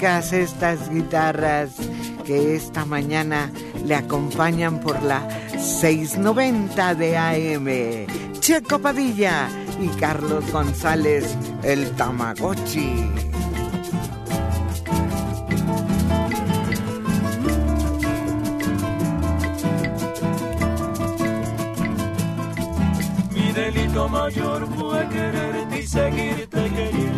estas guitarras que esta mañana le acompañan por la 690 de AM. Checo Padilla y Carlos González, el Tamagotchi. Mi delito mayor fue quererte y seguirte queriendo.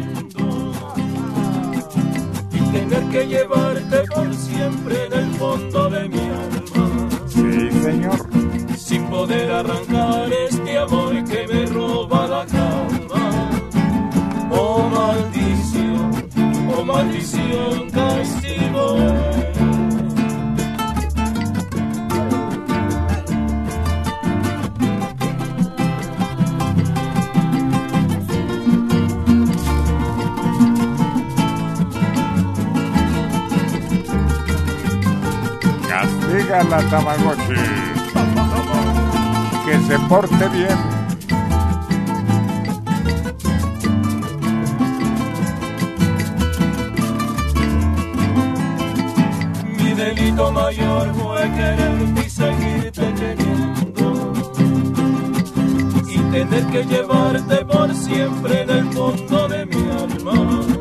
Tener que llevarte por siempre en el fondo de mi alma. Sí, señor. Sin poder arrancar este amor que me roba la calma. Oh maldición, oh maldición, castigo. Castiga la Tamagotchi. Que se porte bien. Mi delito mayor fue quererte y seguirte queriendo. Y tener que llevarte por siempre en el fondo de mi alma.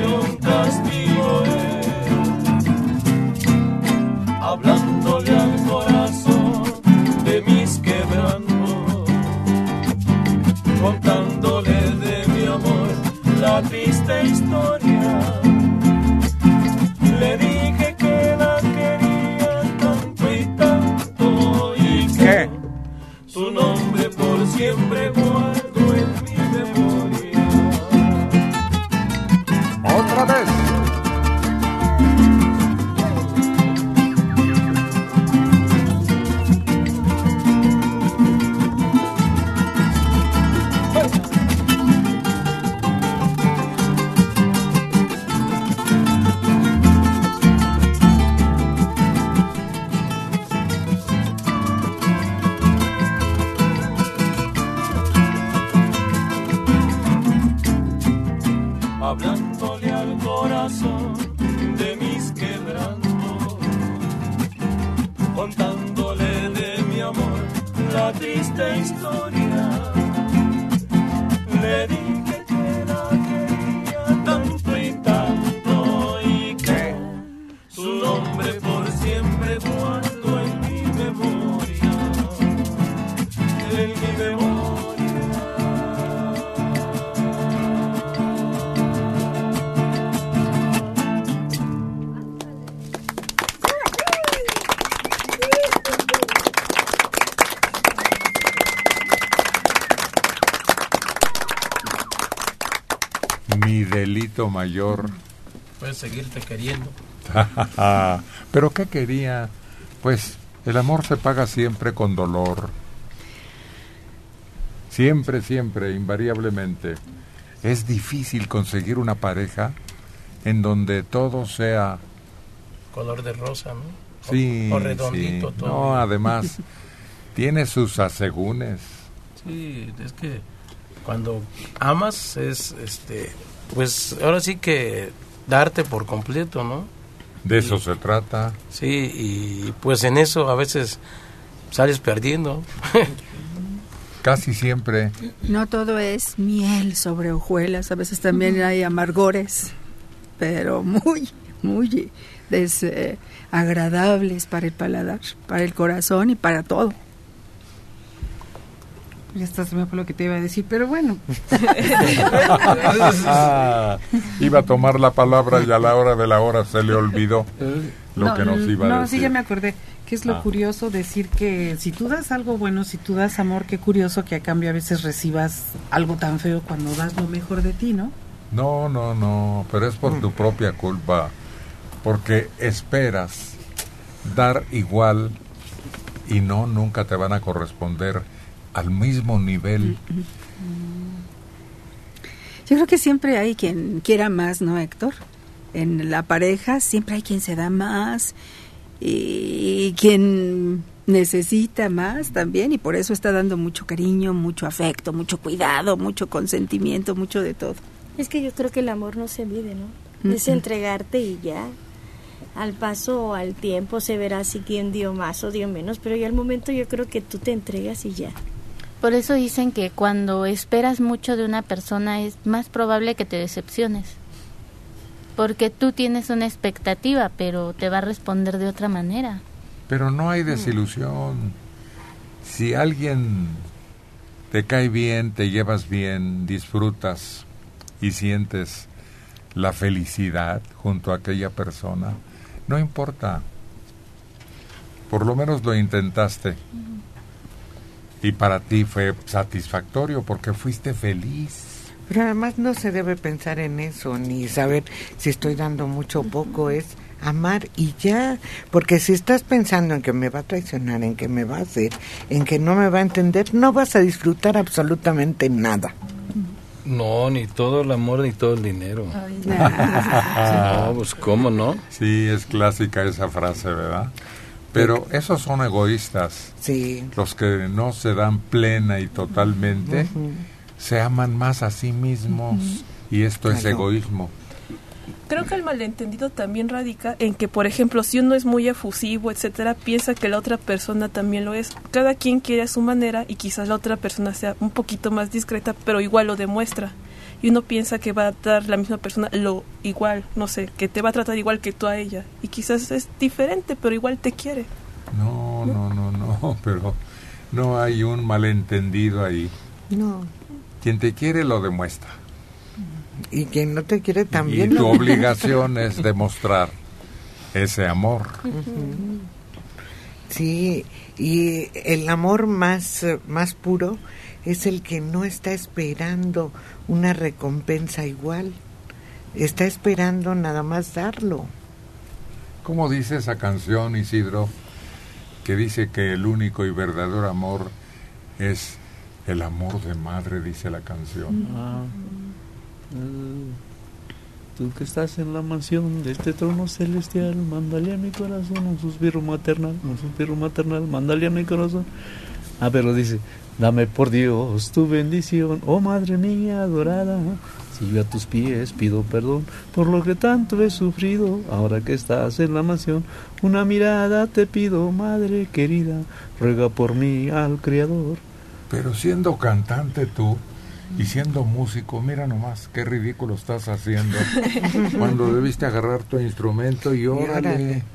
Maldición, mayor. Puedes seguirte queriendo. Pero ¿qué quería? Pues el amor se paga siempre con dolor. Siempre, siempre, invariablemente. Es difícil conseguir una pareja en donde todo sea... Color de rosa, ¿no? O- Sí, o, redondito sí. todo. No, además, tiene sus asegúnes. Sí, es que cuando amas es, este, pues ahora sí que darte por completo, ¿no? De eso se trata. Sí, y pues en eso a veces sales perdiendo. Casi siempre. No todo es miel sobre hojuelas, a veces también hay amargores, pero muy, muy desagradables para el paladar, para el corazón y para todo. Ya está, se me fue lo que te iba a decir, pero bueno. Ah, iba a tomar la palabra y a la hora de la hora se le olvidó lo no, que nos iba a no, decir. sí, ya me acordé. Que es lo Ah. curioso decir que si tú das algo bueno, si tú das amor, qué curioso que a cambio a veces recibas algo tan feo cuando das lo mejor de ti, ¿no? No, no, no, pero es por tu propia culpa, porque esperas dar igual y no, nunca te van a corresponder al mismo nivel. Yo creo que siempre hay quien quiera más, ¿no, Héctor? En la pareja siempre hay quien se da más y quien necesita más también y por eso está dando mucho cariño, mucho afecto, mucho cuidado, mucho consentimiento, mucho de todo. Es que yo creo que el amor no se mide, ¿no? Es entregarte y ya. Al paso o al tiempo se verá si quién dio más o dio menos, pero ya al momento yo creo que tú te entregas y ya. Por eso dicen que cuando esperas mucho de una persona es más probable que te decepciones. Porque tú tienes una expectativa, pero te va a responder de otra manera. Pero no hay desilusión. Si alguien te cae bien, te llevas bien, disfrutas y sientes la felicidad junto a aquella persona, no importa. Por lo menos lo intentaste. Y para ti fue satisfactorio porque fuiste feliz. Pero además no se debe pensar en eso, ni saber si estoy dando mucho o poco, es amar y ya, porque si estás pensando en que me va a traicionar, en que me va a hacer, en que no me va a entender, no vas a disfrutar absolutamente nada. No, ni todo el amor ni todo el dinero. no, pues cómo no. Sí, es clásica esa frase, ¿verdad? Pero esos son egoístas. Sí. Los que no se dan plena y totalmente, se aman más a sí mismos y esto es egoísmo. Creo que el malentendido también radica en que, por ejemplo, si uno es muy efusivo, etcétera, piensa que la otra persona también lo es. Cada quien quiere a su manera y quizás la otra persona sea un poquito más discreta, pero igual lo demuestra. Y uno piensa que va a dar la misma persona lo igual, no sé, que te va a tratar igual que tú a ella. Y quizás es diferente, pero igual te quiere. No, no, no, no, pero no hay un malentendido ahí. No. Quien te quiere lo demuestra. Y quien no te quiere Y también. tu lo- obligación es demostrar ese amor. Sí, y el amor más, más puro es el que no está esperando una recompensa igual. Está esperando nada más darlo. ¿Cómo dice esa canción, Isidro? Que dice que el único y verdadero amor es el amor de madre, dice la canción. Ah, eh, tú que estás en la mansión de este trono celestial, mándale a mi corazón un suspiro maternal, un suspiro maternal, mándale a mi corazón. Ah, pero dice, dame por Dios tu bendición, oh madre mía adorada. Si yo a tus pies pido perdón por lo que tanto he sufrido, ahora que estás en la mansión, una mirada te pido, madre querida, ruega por mí al Creador. Pero siendo cantante tú y siendo músico, mira nomás qué ridículo estás haciendo. Cuando debiste agarrar tu instrumento y órale.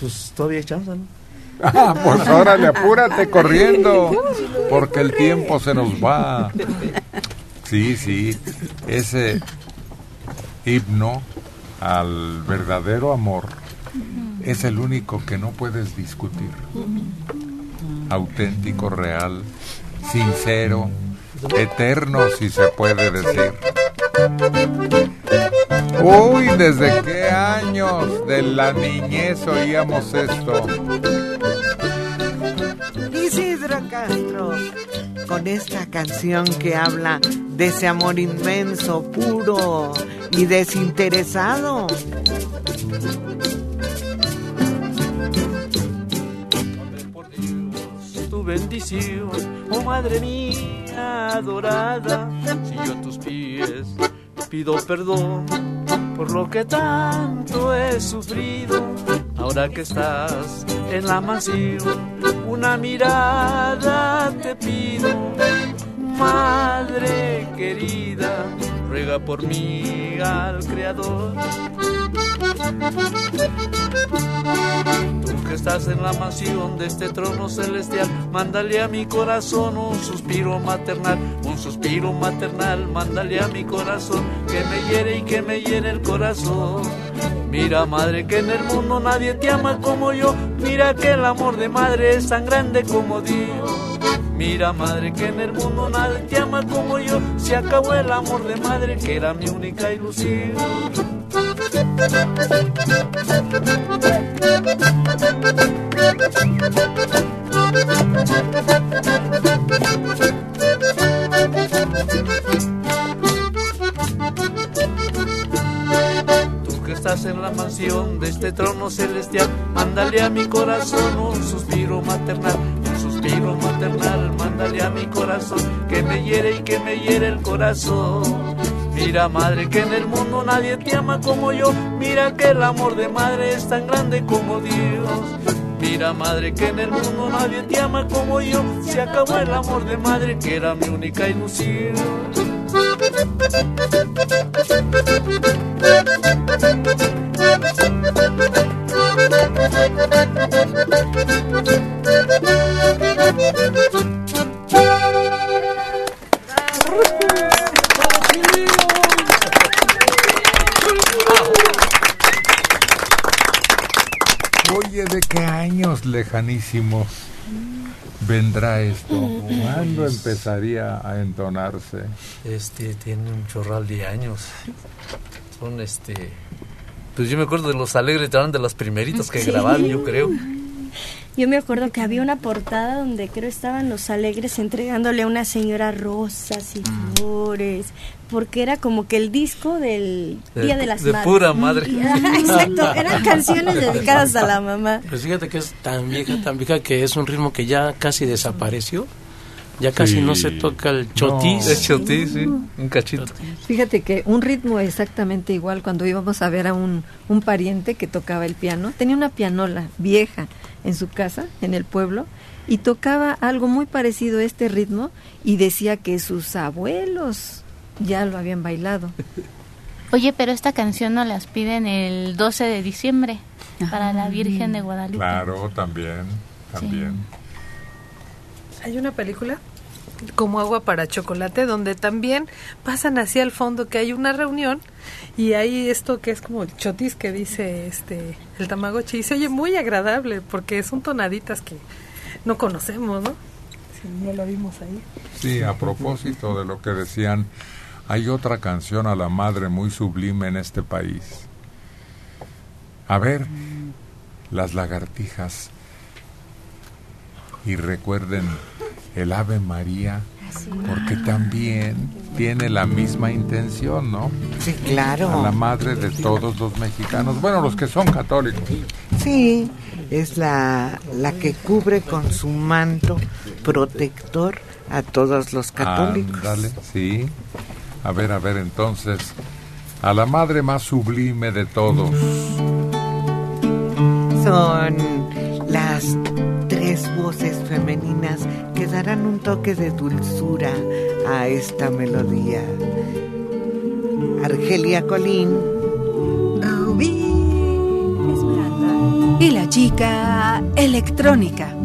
Pues todavía hay chance, ¿no? Ah, pues órale, apúrate corriendo, porque el tiempo se nos va. Sí, sí, ese himno al verdadero amor es el único que no puedes discutir. Auténtico, real, sincero, eterno, si se puede decir. Uy, ¿desde qué años de la niñez oíamos esto? Isidro Castro, con esta canción que habla de ese amor inmenso, puro y desinteresado. tu bendición, oh Madre mía adorada. Si yo a tus pies pido perdón por lo que tanto he sufrido, ahora que estás en la mansión, una mirada te pido, Madre querida, ruega por mí al Creador. Tú que estás en la mansión de este trono celestial, mándale a mi corazón un suspiro maternal, un suspiro maternal, mándale a mi corazón que me hiere y que me hiere el corazón. Mira madre que en el mundo nadie te ama como yo, mira que el amor de madre es tan grande como Dios. Mira madre que en el mundo nadie te ama como yo, se acabó el amor de madre que era mi única ilusión. Tú que estás en la mansión de este trono celestial, mándale a mi corazón un suspiro maternal, suspiro maternal, mándale a mi corazón que me hiere y que me hiere el corazón. Mira madre que en el mundo nadie te ama como yo, mira que el amor de madre es tan grande como Dios. Mira madre que en el mundo nadie te ama como yo, se acabó el amor de madre que era mi única ilusión. Oye, ¿de qué años lejanísimos vendrá esto? ¿Cuándo empezaría a entonarse? Este tiene un chorral de años. Son este. Pues yo me acuerdo de los alegres, eran de las primeritas que Sí. grabaron, yo creo. Yo me acuerdo que había una portada donde creo estaban los alegres entregándole a una señora rosas y Mm. flores, porque era como que el disco del De- Día de las de Madres. pura madre. Exacto, eran canciones dedicadas a la mamá. Pues fíjate que es tan vieja, tan vieja que es un ritmo que ya casi desapareció. Ya casi Sí. no se toca el chotis. Es chotis, sí, un cachito. Fíjate que un ritmo exactamente igual cuando íbamos a ver a un, un pariente que tocaba el piano, tenía una pianola vieja en su casa, en el pueblo, y tocaba algo muy parecido a este ritmo y decía que sus abuelos ya lo habían bailado. Oye, pero esta canción nos las piden el 12 de diciembre para la Virgen de Guadalupe. Claro, también, también. Hay una película como agua para chocolate donde también pasan hacia el fondo que hay una reunión y hay esto que es como el chotis que dice este el tamagotchi y se oye muy agradable porque son tonaditas que no conocemos, ¿no? Si no lo vimos ahí. Sí, a propósito de lo que decían, hay otra canción a la madre muy sublime en este país. A ver, las lagartijas. Y recuerden el Ave María, porque también tiene la misma intención, ¿no? Sí, claro. A la madre de todos los mexicanos, bueno, los que son católicos. Sí, es la, la que cubre con su manto protector a todos los católicos. Ándale, sí. A ver, a ver, entonces, a la madre más sublime de todos. Son las voces femeninas que darán un toque de dulzura a esta melodía. Argelia Colín. Y la chica electrónica.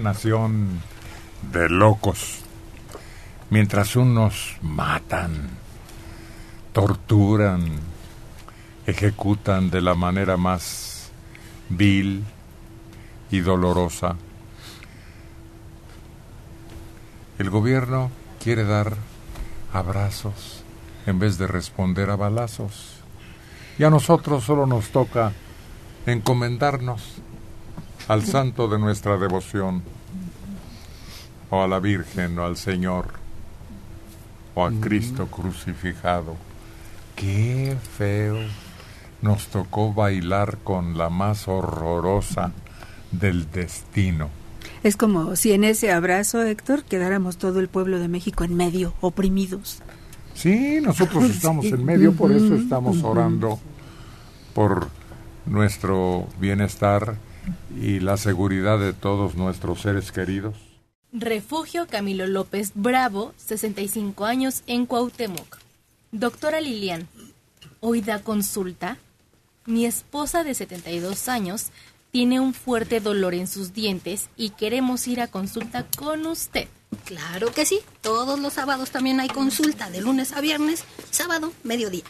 Nación de locos, mientras unos matan, torturan, ejecutan de la manera más vil y dolorosa. El gobierno quiere dar abrazos en vez de responder a balazos. Y a nosotros solo nos toca encomendarnos al santo de nuestra devoción, o a la Virgen, o al Señor, o a Cristo crucificado. Qué feo nos tocó bailar con la más horrorosa del destino. Es como si en ese abrazo, Héctor, quedáramos todo el pueblo de México en medio, oprimidos. Sí, nosotros estamos en medio, por eso estamos orando por nuestro bienestar y la seguridad de todos nuestros seres queridos. Refugio Camilo López Bravo, 65 años en Cuauhtémoc. Doctora Lilian, ¿hoy da consulta? Mi esposa de 72 años tiene un fuerte dolor en sus dientes y queremos ir a consulta con usted. Claro que sí. Todos los sábados también hay consulta, de lunes a viernes, sábado, mediodía.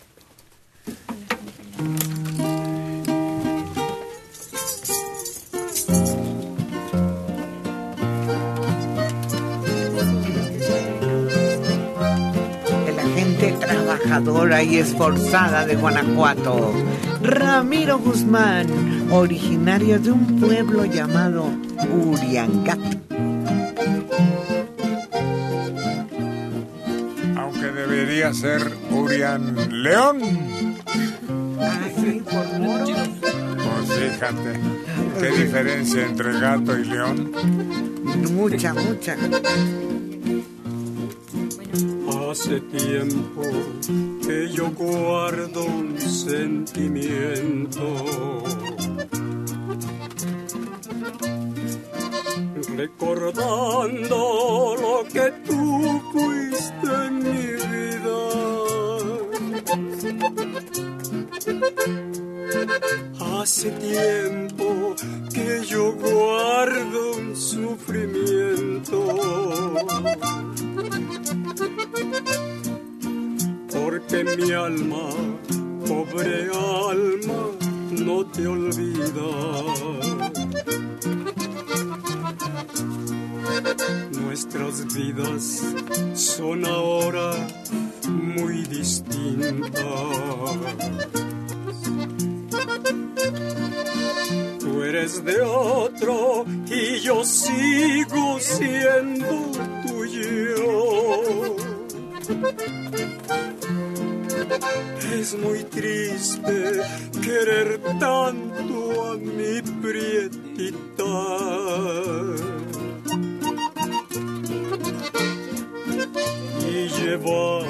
Trabajadora y esforzada de Guanajuato. Ramiro Guzmán, originario de un pueblo llamado Uriangat. Aunque debería ser Urian León. Ah, sí, por moro. Pues fíjate, qué diferencia entre gato y león. Mucha, mucha. Hace tiempo que yo guardo un sentimiento. Recordando lo que tú fuiste en mi vida. Hace tiempo que yo guardo un sufrimiento. Porque mi alma, pobre alma, no te olvida. Nuestras vidas son ahora muy distintas. Tú eres de otro y yo sigo siendo tuyo. Es muy triste querer tanto a mi prietita. Y llevar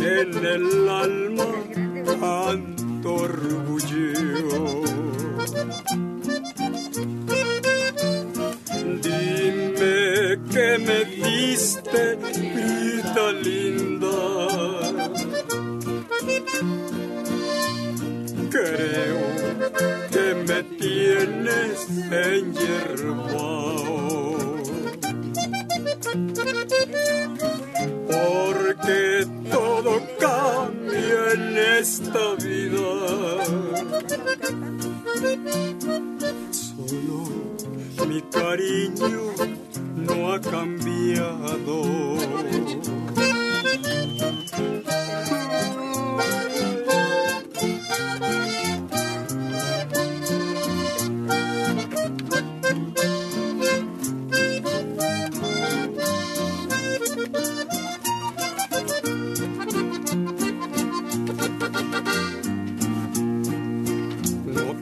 en el alma orgullo. Dime que me diste, prieta linda. Creo que me tienes en Porque todo cambia en esta vida. Solo mi cariño no ha cambiado.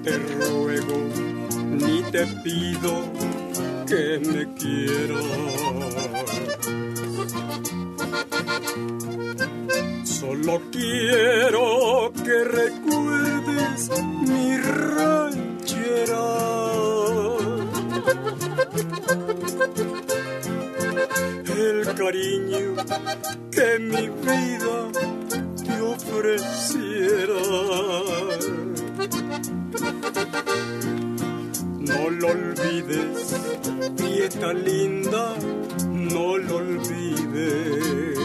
Te ruego ni te pido que me quieras. Solo quiero que recuerdes mi ranchera. El cariño que mi vida te ofreciera. Olvides, linda, no lo olvides.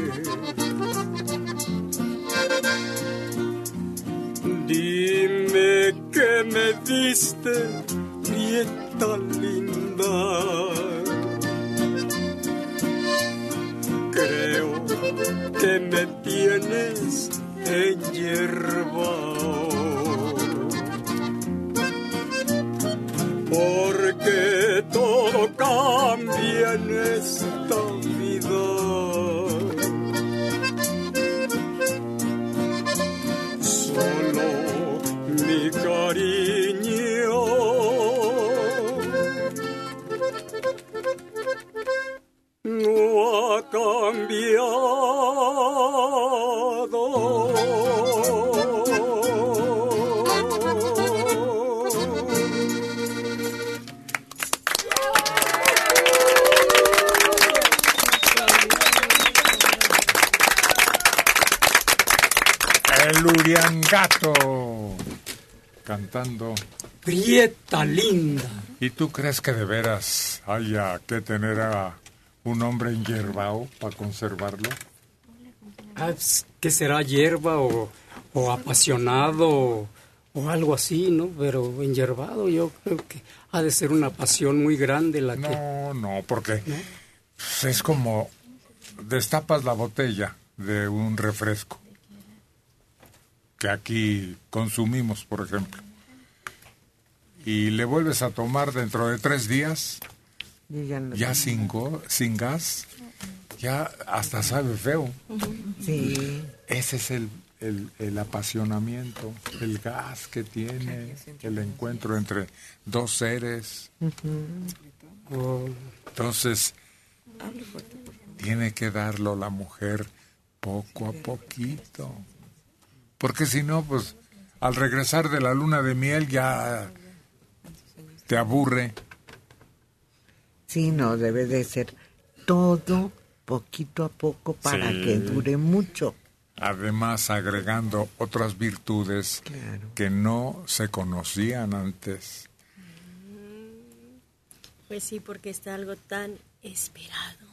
Dime que me diste, prieta linda. Creo que me tienes en hierba. Porque todo cambia cantando prieta, linda. ¿Y tú crees que de veras haya que tener a un hombre enyerbado para conservarlo? Ah, pues, ¿Qué será hierba o, o apasionado o, o algo así, no? Pero enyerbado yo creo que ha de ser una pasión muy grande la que... No, no, porque pues, es como destapas la botella de un refresco que aquí consumimos, por ejemplo, y le vuelves a tomar dentro de tres días, ya sin, gas, ya hasta sabe feo. Sí. Ese es el, el, el apasionamiento, el gas que tiene, el encuentro entre dos seres. Entonces, tiene que darlo la mujer poco a poquito. Porque si no, pues al regresar de la luna de miel ya te aburre. Sí, no, debe de ser todo poquito a poco para Sí. que dure mucho. Además, agregando otras virtudes que no se conocían antes. Pues sí, porque está algo tan esperado.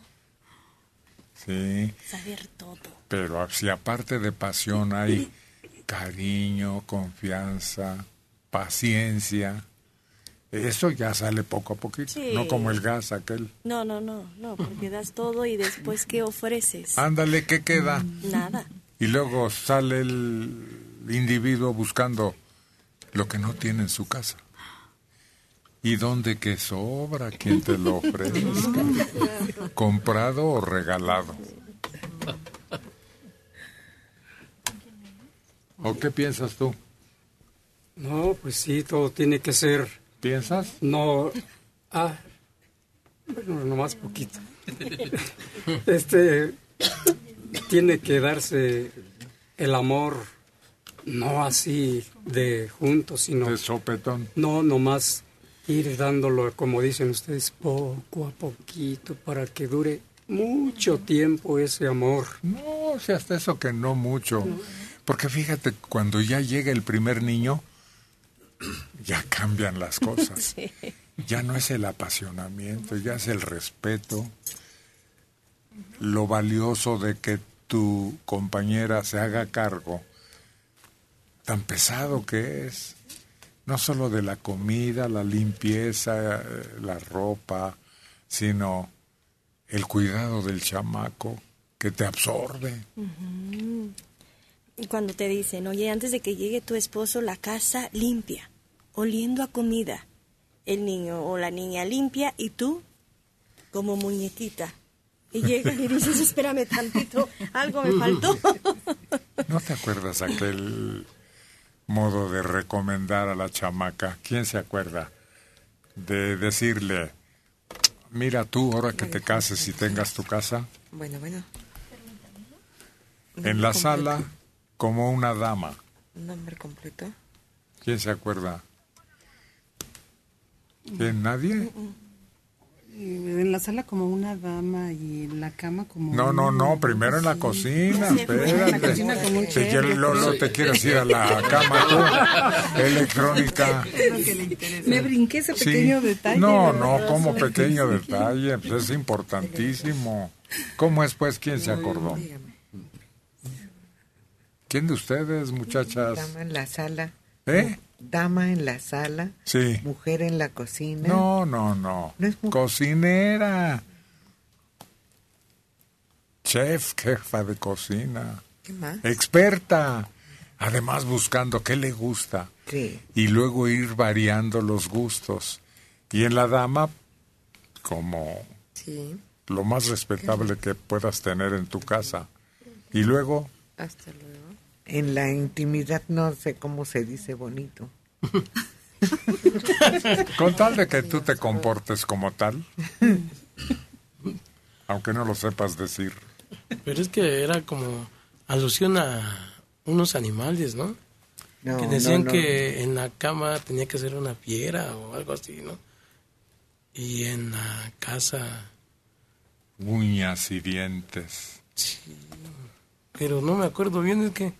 Sí, Saber todo. pero si aparte de pasión hay cariño, confianza, paciencia, eso ya sale poco a poquito, Sí. no como el gas aquel. No, no, no, no, porque das todo y después ¿qué ofreces? Ándale, ¿qué queda? Nada. Y luego sale el individuo buscando lo que no tiene en su casa. ¿Y dónde que sobra quien te lo ofrezca? ¿Comprado o regalado? ¿O qué piensas tú? No, pues sí, todo tiene que ser... ¿Piensas? No... Ah, bueno, nomás poquito. Este... Tiene que darse el amor, no así de juntos, sino... De sopetón. No, nomás ir dándolo, como dicen ustedes, poco a poquito para que dure mucho tiempo ese amor. No, si hasta eso que no mucho. Porque fíjate, cuando ya llega el primer niño, ya cambian las cosas. Sí. Ya no es el apasionamiento, ya es el respeto, lo valioso de que tu compañera se haga cargo, tan pesado que es, no solo de la comida, la limpieza, eh, la ropa, sino el cuidado del chamaco que te absorbe. Y cuando te dicen, oye, antes de que llegue tu esposo, la casa limpia, oliendo a comida. El niño o la niña limpia y tú como muñequita. Y llegan y dices, espérame tantito, algo me faltó. ¿No te acuerdas aquel modo de recomendar a la chamaca? ¿Quién se acuerda? De decirle, mira tú, ahora que te cases y tengas tu casa, Bueno, bueno. en la sala como una dama. Nombre completo. ¿Quién se acuerda? ¿Quién? ¿Nadie? En la sala como una dama y en la cama como No, no, no, primero en la cocina, en espérate. Si ya Lolo te quieres ir a la cama tú, electrónica. Me brinqué ese Sí. pequeño detalle. No, no, como pequeño detalle, pues es importantísimo. ¿Cómo es pues? ¿Quién se acordó? ¿Quién de ustedes, muchachas? Dama en la sala. ¿Eh? Dama en la sala. Sí. Mujer en la cocina. No, no, no. Cocinera. Chef, jefa de cocina. ¿Qué más? Experta. Además buscando qué le gusta. Sí. Y luego ir variando los gustos. Y en la dama, como Sí. lo más respetable que puedas tener en tu casa. Y luego, Hasta luego. En la intimidad no sé cómo se dice bonito. con tal de que tú te comportes como tal, aunque no lo sepas decir. Pero es que era como alusión a unos animales, ¿no? No, que decían no, no. que en la cama tenía que ser una piedra o algo así, ¿no? Y en la casa, Uñas y dientes. pero no me acuerdo bien, es que...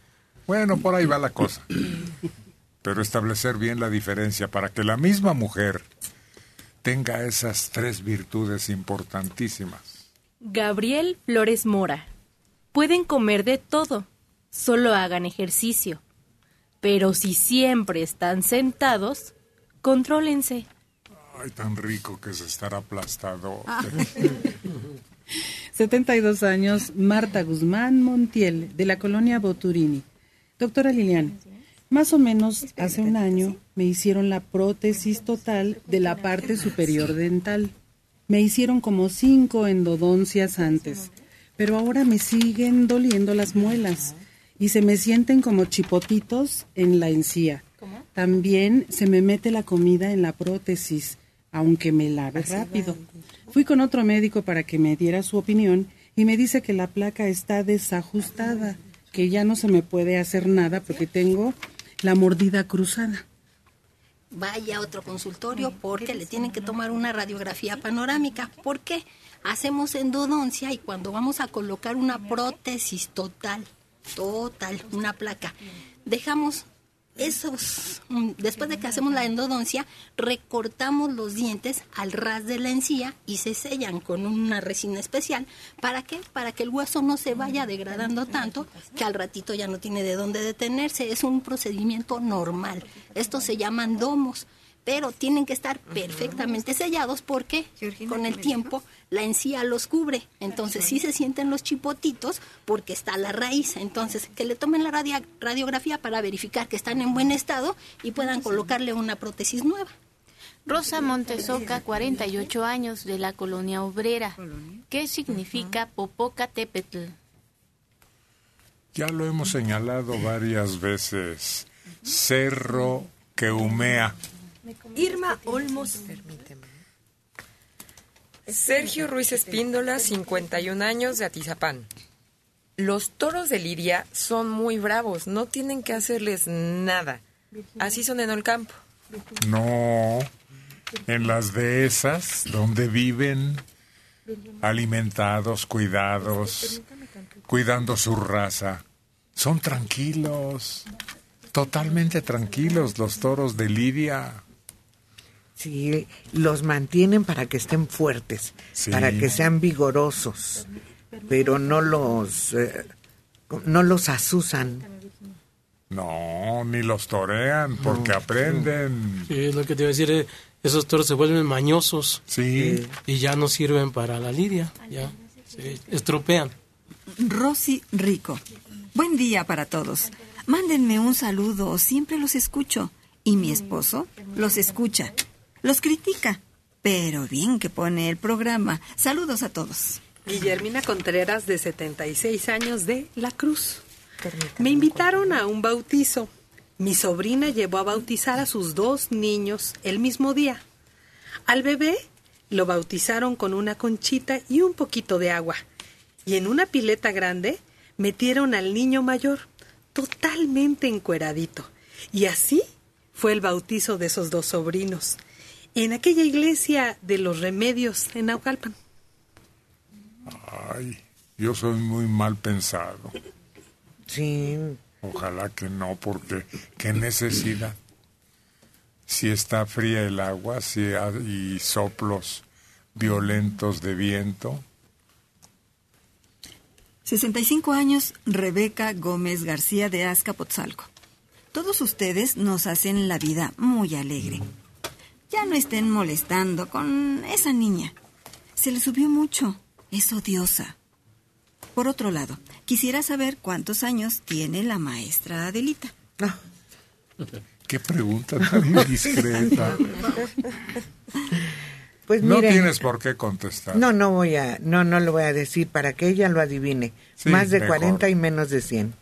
Bueno, por ahí va la cosa. pero establecer bien la diferencia para que la misma mujer tenga esas tres virtudes importantísimas. Gabriel Flores Mora. Pueden comer de todo, solo hagan ejercicio. Pero si siempre están sentados, contrólense. Ay, tan rico que es estar aplastado. 72 años, Marta Guzmán Montiel, de la colonia Boturini. Doctora Lilian, más o menos hace un año me hicieron la prótesis total de la parte superior dental. Me hicieron como cinco endodoncias antes, pero ahora me siguen doliendo las muelas y se me sienten como chipotitos en la encía. También se me mete la comida en la prótesis, aunque me lave rápido. Fui con otro médico para que me diera su opinión y me dice que la placa está desajustada, que ya no se me puede hacer nada porque tengo la mordida cruzada. Vaya a otro consultorio porque le tienen que tomar una radiografía panorámica. ¿Por qué? Hacemos endodoncia y cuando vamos a colocar una prótesis total, total, una placa, dejamos esos, mm, después de que hacemos la endodoncia, recortamos los dientes al ras de la encía y se sellan con una resina especial. ¿Para qué? Para que el hueso no se vaya degradando tanto que al ratito ya no tiene de dónde detenerse. Es un procedimiento normal. Estos se llaman domos pero tienen que estar perfectamente sellados porque con el tiempo la encía los cubre. Entonces sí se sienten los chipotitos porque está la raíz. Entonces que le tomen la radiografía para verificar que están en buen estado y puedan colocarle una prótesis nueva. Rosa Montesoca, 48 años, de la colonia obrera. ¿Qué significa Popocatépetl? Ya lo hemos señalado varias veces. Cerro que humea. Irma Olmos. Sergio Ruiz Espíndola, 51 años, de Atizapán. Los toros de Liria son muy bravos, no tienen que hacerles nada. Así son en el campo. No, en las dehesas donde viven alimentados, cuidados, cuidando su raza. Son tranquilos, totalmente tranquilos los toros de Lidia. Sí, los mantienen para que estén fuertes, Sí. para que sean vigorosos, pero no los eh, no los asusan. No, ni los torean porque aprenden. Sí, es lo que te iba a decir, eh, esos toros se vuelven mañosos. Sí. Y ya no sirven para la lidia, ya se estropean. Rosy Rico. Buen día para todos. Mándenme un saludo, siempre los escucho. Y mi esposo los escucha. Los critica, pero bien que pone el programa. Saludos a todos. Guillermina Contreras, de 76 años, de La Cruz. Me invitaron a un bautizo. Mi sobrina llevó a bautizar a sus dos niños el mismo día. Al bebé lo bautizaron con una conchita y un poquito de agua. Y en una pileta grande metieron al niño mayor, totalmente encueradito. Y así fue el bautizo de esos dos sobrinos, en aquella iglesia de los remedios en Naucalpan. Ay, yo soy muy mal pensado. Sí. Ojalá que no, porque qué necesidad. Si está fría el agua si hay soplos violentos de viento, 65 años, Rebeca Gómez García de Azcapotzalco. Todos ustedes nos hacen la vida muy alegre. Ya no estén molestando con esa niña. Se le subió mucho. Es odiosa. Por otro lado, quisiera saber cuántos años tiene la maestra Adelita. qué pregunta tan indiscreta. Pues no miren, tienes por qué contestar. No, no voy a, no, no lo voy a decir para que ella lo adivine. Sí, Más de mejor. 40 y menos de 100.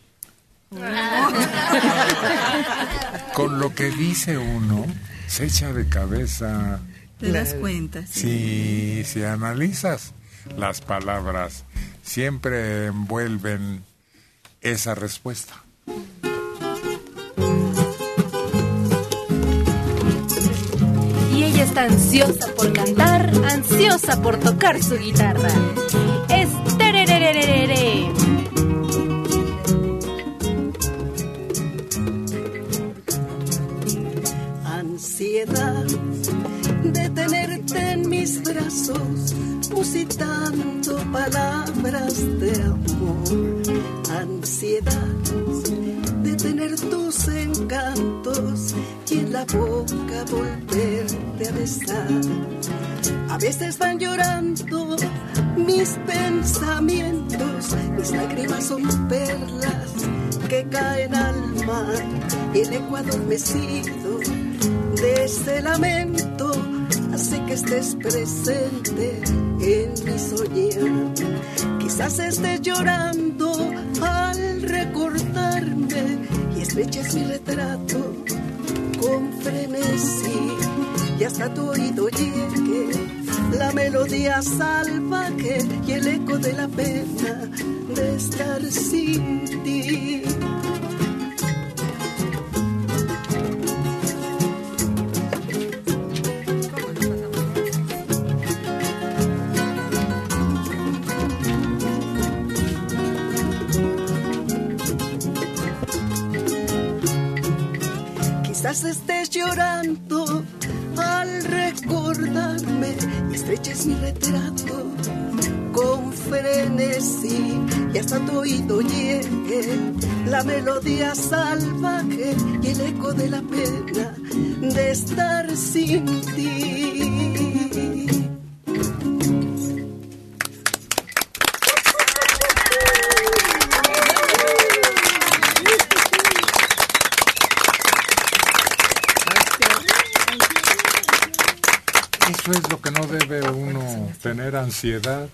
Con lo que dice uno, se echa de cabeza. ¿Te das cuenta? Si, si analizas las palabras, siempre envuelven esa respuesta. Y ella está ansiosa por cantar, ansiosa por tocar su guitarra. Ansiedad de tenerte en mis brazos, musitando palabras de amor, ansiedad de tener tus encantos y en la boca volverte a besar. A veces van llorando mis pensamientos, mis lágrimas son perlas que caen al mar y el eco adormecido de ese lamento hace que estés presente en mi soñar. Quizás estés llorando al recordarme y estreches mi retrato con frenesí y hasta tu oído llegue la melodía salvaje y el eco de la pena de estar sin ti. Llorando al recordarme y estreches mi retrato con frenesí y hasta tu oído llegue la melodía salvaje y el eco de la pena de estar sin ti. Tener ansiedad.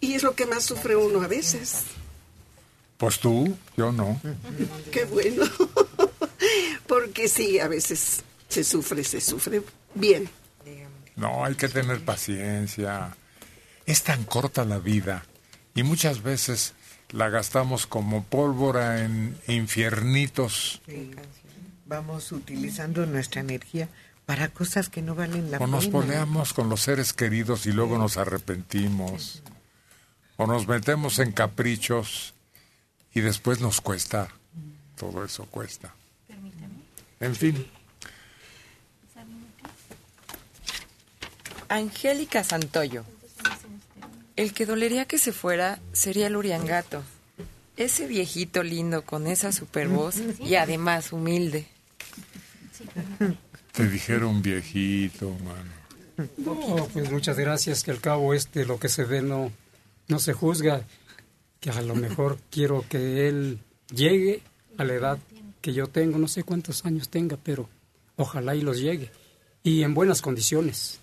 Y es lo que más sufre uno a veces. Pues tú, yo no. Qué bueno. Porque sí, a veces se sufre, se sufre bien. No, hay que tener paciencia. Es tan corta la vida y muchas veces la gastamos como pólvora en infiernitos. Vamos utilizando nuestra energía para cosas que no valen la O pena. nos poleamos con los seres queridos y luego nos arrepentimos. O nos metemos en caprichos y después nos cuesta. Todo eso cuesta. En fin, Angélica Santoyo. El que dolería que se fuera sería el Uriangato. Ese viejito lindo con esa super voz y además humilde. Te dijeron viejito, mano. No, pues muchas gracias, que al cabo este lo que se ve no, no se juzga, que a lo mejor quiero que él llegue a la edad que yo tengo, no sé cuántos años tenga, pero ojalá y los llegue, y en buenas condiciones.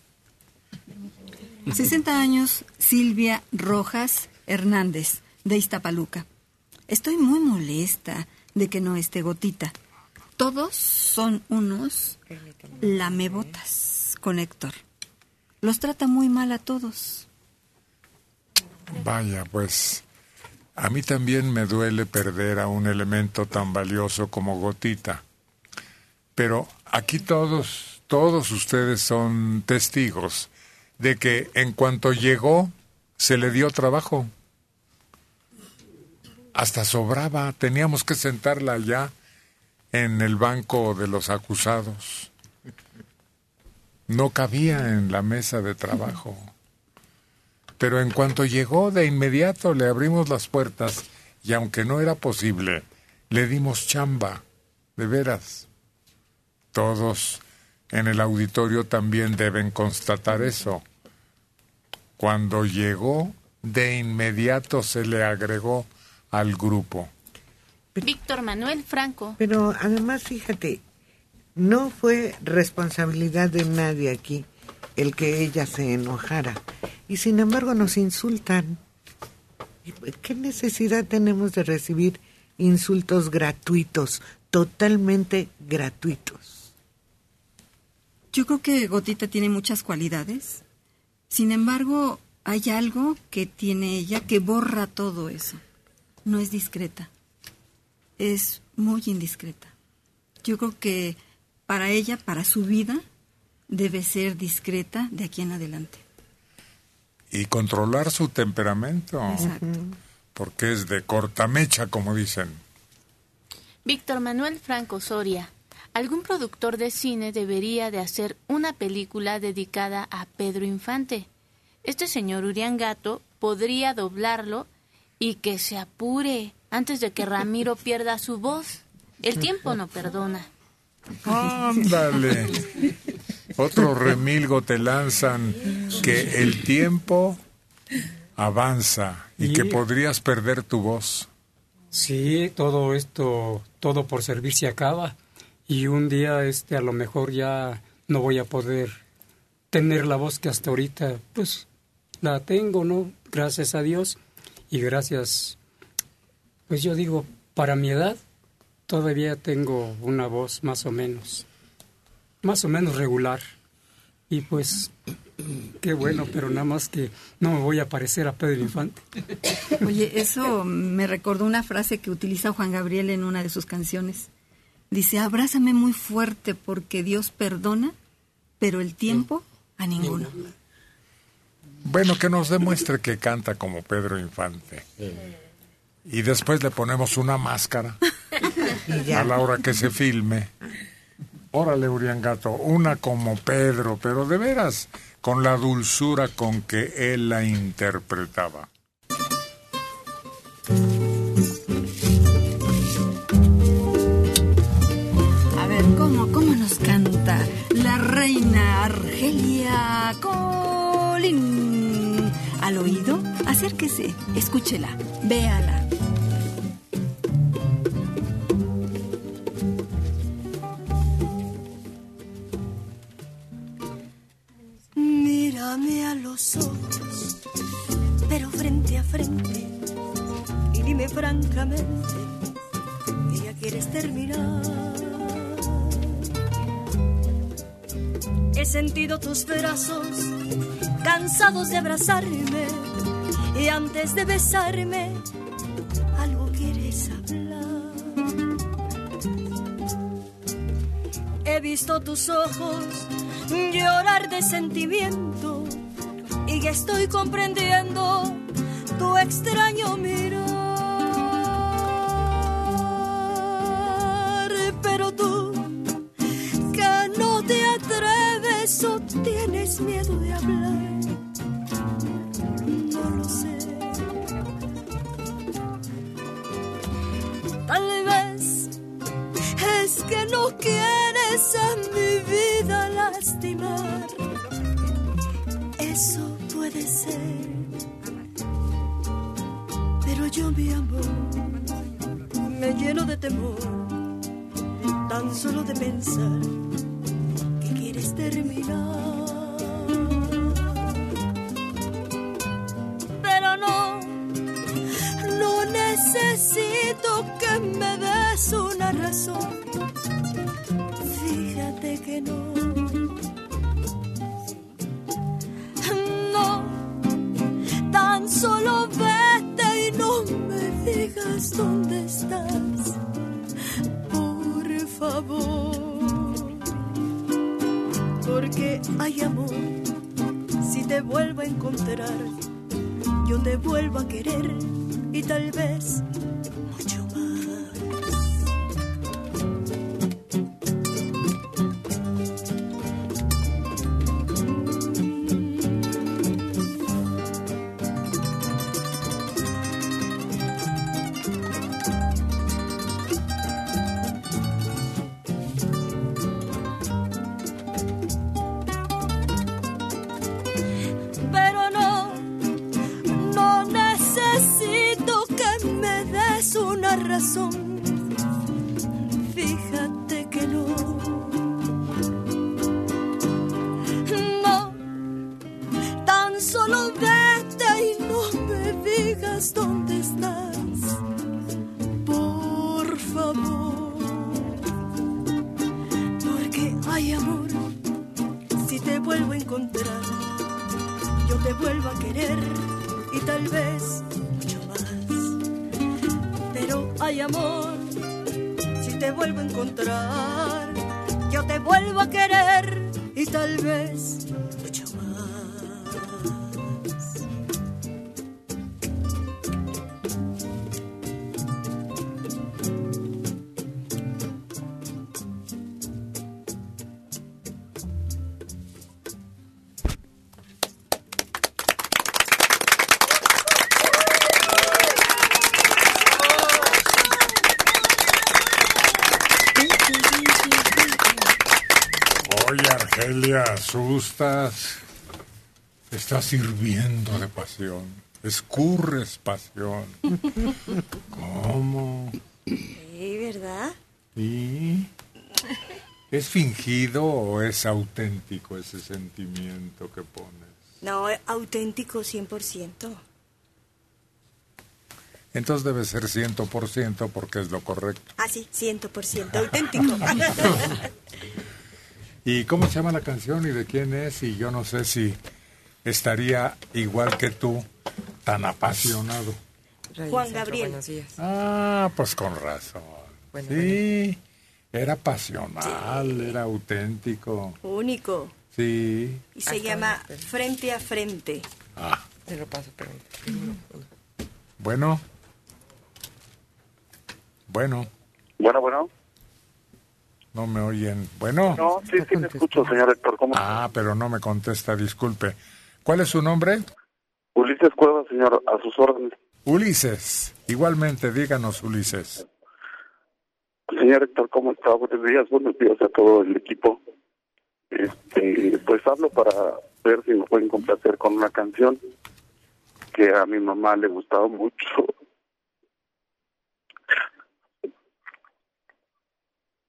60 años, Silvia Rojas Hernández, de Iztapaluca. Estoy muy molesta de que no esté gotita. Todos son unos lamebotas con Héctor. Los trata muy mal a todos. Vaya, pues a mí también me duele perder a un elemento tan valioso como Gotita. Pero aquí todos, todos ustedes son testigos de que en cuanto llegó, se le dio trabajo. Hasta sobraba, teníamos que sentarla allá en el banco de los acusados. No cabía en la mesa de trabajo. Pero en cuanto llegó, de inmediato le abrimos las puertas y aunque no era posible, le dimos chamba, de veras. Todos en el auditorio también deben constatar eso. Cuando llegó, de inmediato se le agregó al grupo. Víctor Manuel Franco. Pero además, fíjate, no fue responsabilidad de nadie aquí el que ella se enojara. Y sin embargo nos insultan. ¿Qué necesidad tenemos de recibir insultos gratuitos, totalmente gratuitos? Yo creo que Gotita tiene muchas cualidades. Sin embargo, hay algo que tiene ella que borra todo eso. No es discreta. Es muy indiscreta. Yo creo que para ella, para su vida, debe ser discreta de aquí en adelante. Y controlar su temperamento. Exacto. Porque es de corta mecha, como dicen. Víctor Manuel Franco Soria. algún productor de cine debería de hacer una película dedicada a Pedro Infante. Este señor Uriangato podría doblarlo y que se apure antes de que Ramiro pierda su voz. El tiempo no perdona. Ándale. Otro remilgo te lanzan que el tiempo avanza y que podrías perder tu voz. Sí, todo esto, todo por servir se acaba y un día este a lo mejor ya no voy a poder tener la voz que hasta ahorita pues la tengo, ¿no? Gracias a Dios y gracias pues yo digo, para mi edad todavía tengo una voz más o menos más o menos regular. Y pues qué bueno, pero nada más que no me voy a parecer a Pedro Infante. Oye, eso me recordó una frase que utiliza Juan Gabriel en una de sus canciones. Dice, abrázame muy fuerte porque Dios perdona, pero el tiempo a ninguno. Bueno, que nos demuestre que canta como Pedro Infante. Y después le ponemos una máscara a la hora que se filme. Órale, Uriangato, una como Pedro, pero de veras, con la dulzura con que él la interpretaba. A ver, ¿cómo, cómo nos canta la reina Argelia Colín? ¿Al oído? Acérquese, escúchela, véala. Mírame a los ojos, pero frente a frente, y dime francamente ya quieres terminar. He sentido tus brazos cansados de abrazarme y antes de besarme algo quieres hablar. He visto tus ojos llorar de sentimiento y estoy comprendiendo tu extraño mirar. Atreves o tienes miedo de hablar, no lo sé. Tal vez es que no quieres a mi vida lastimar. Eso puede ser. Pero yo, mi amor, me lleno de temor. Tan solo de pensar Pero no, no necesito que me des una razón. Fíjate que no. No, tan solo vete y no me digas dónde estás. Por favor. Porque hay amor. Si te vuelvo a encontrar, yo te vuelvo a querer y tal vez Argelia, asustas. Estás hirviendo de pasión. Escurres pasión. ¿Cómo? Sí, ¿verdad? ¿Y? ¿Es fingido o es auténtico ese sentimiento que pones? No, es auténtico 100%. Entonces debe ser 100% porque es lo correcto. Ah, sí, 100% auténtico. ¿Y cómo se llama la canción y de quién es? Y yo no sé si estaría igual que tú, tan apasionado. Juan Gabriel. Ah, pues con razón. Bueno, sí, era pasional, era auténtico. Único. Sí. Y se llama Frente a Frente. Ah, Te lo paso, pero... bueno. Bueno, Bueno, bueno. No me oyen. Bueno. No, sí, sí, me escucho, señor Héctor. ¿Cómo Ah, pero no me contesta, disculpe. ¿Cuál es su nombre? Ulises Cuevas, señor, a sus órdenes. Ulises. Igualmente, díganos, Ulises. Señor Héctor, ¿cómo está? Buenos días, buenos días a todo el equipo. Este, pues hablo para ver si me pueden complacer con una canción que a mi mamá le gustaba mucho.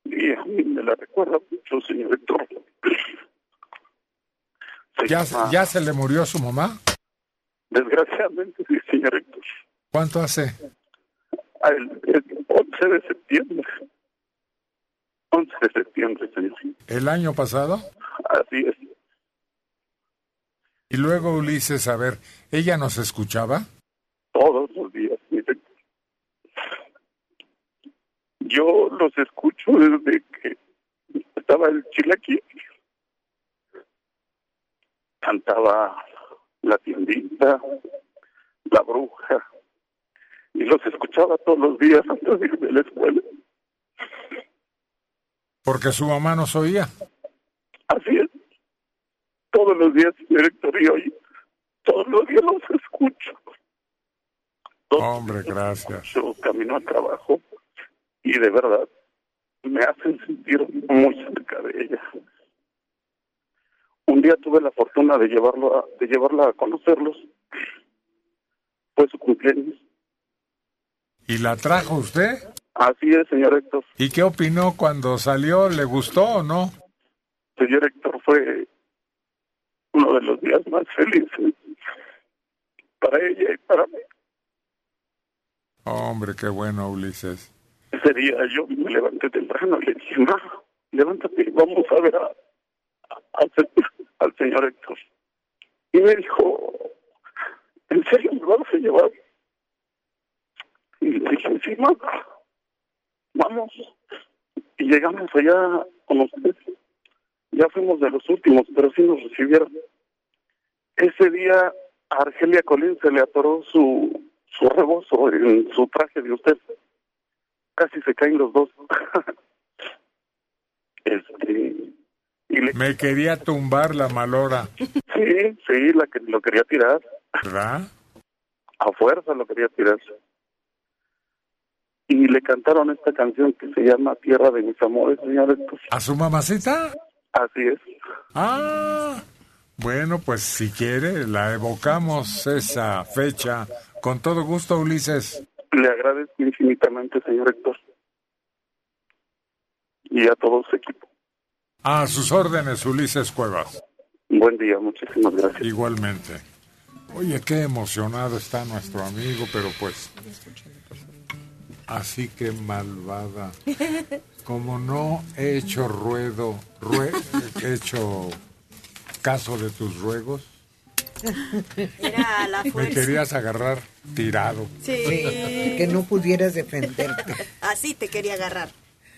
Y a mí me la recuerda mucho, señor Héctor. Se ¿Ya, llama- ¿Ya se le murió su mamá? Desgraciadamente, sí, señor Héctor. ¿Cuánto hace? El, el 11 de septiembre. 11 de septiembre, señor. ¿El año pasado? Así es. Y luego Ulises, a ver, ¿ella nos escuchaba? todos los días. mire. Yo los escucho desde que estaba el chilaquí. Cantaba la tiendita, la bruja, y los escuchaba todos los días antes de irme a la escuela. Porque su mamá nos oía. Así es. Todos los días, Héctor, y hoy, todos los días los escucho. Hombre, gracias. Yo camino al trabajo y de verdad me hacen sentir muy cerca de ella. Un día tuve la fortuna de llevarlo a, de llevarla a conocerlos. Fue su cumpleaños. ¿Y la trajo usted? Así es, señor Héctor. ¿Y qué opinó cuando salió? ¿Le gustó o no? Señor Héctor fue uno de los días más felices para ella y para mí. Hombre, qué bueno, Ulises. Ese día yo me levanté temprano y le dije, ma, levántate vamos a ver a, al se- al señor Héctor. Y me dijo, ¿en serio me vas a llevar? Y le dije, sí, ma, vamos. Y llegamos allá con ustedes. Ya fuimos de los últimos, pero sí nos recibieron. Ese día a Argelia Colín se le atoró su, su rebozo en su traje de usted casi se caen los dos. este, y le, Me quería tumbar la malora, sí, sí, la que lo quería tirar, ¿verdad? a fuerza lo quería tirar. Y le cantaron esta canción que se llama Tierra de mis amores, señores. Pues, ¿A su mamacita? así es. Ah, bueno, pues si quiere, la evocamos esa fecha. Con todo gusto, Ulises. Le agradezco infinitamente, señor Héctor. Y a todo su equipo. A sus órdenes, Ulises Cuevas. Buen día, muchísimas gracias. Igualmente. Oye, qué emocionado está nuestro amigo, pero pues... Así que malvada. Como no he hecho ruedo, rue- he hecho caso de tus ruegos, Era la me fuerza. querías agarrar tirado. Sí. Que no pudieras defenderte. Así te quería agarrar,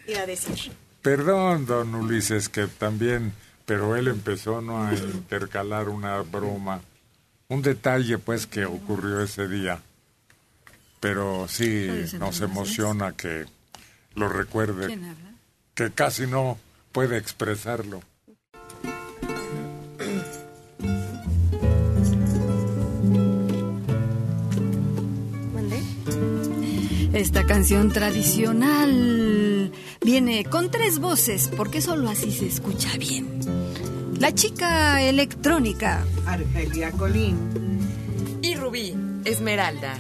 iba a decir. Perdón, don Ulises, que también, pero él empezó ¿no? a intercalar una broma, un detalle pues que ocurrió ese día. Pero sí ¿Cuál es nos emociona que lo recuerde, ¿Quién habla? que casi no puede expresarlo. Esta canción tradicional viene con tres voces, porque solo así se escucha bien. La chica electrónica. Argelia Colín. Y Rubí Esmeralda.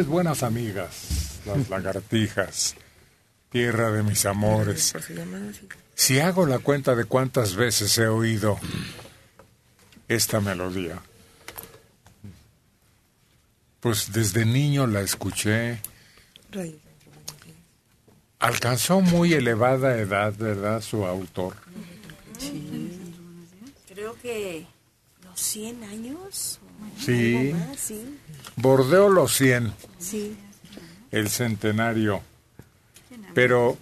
Tres buenas amigas, las lagartijas, tierra de mis amores. Si hago la cuenta de cuántas veces he oído esta melodía, pues desde niño la escuché. Alcanzó muy elevada edad, ¿verdad? Su autor. Sí. Creo que los 100 años. Sí. sí. Bordeó los 100, Sí. el centenario. Pero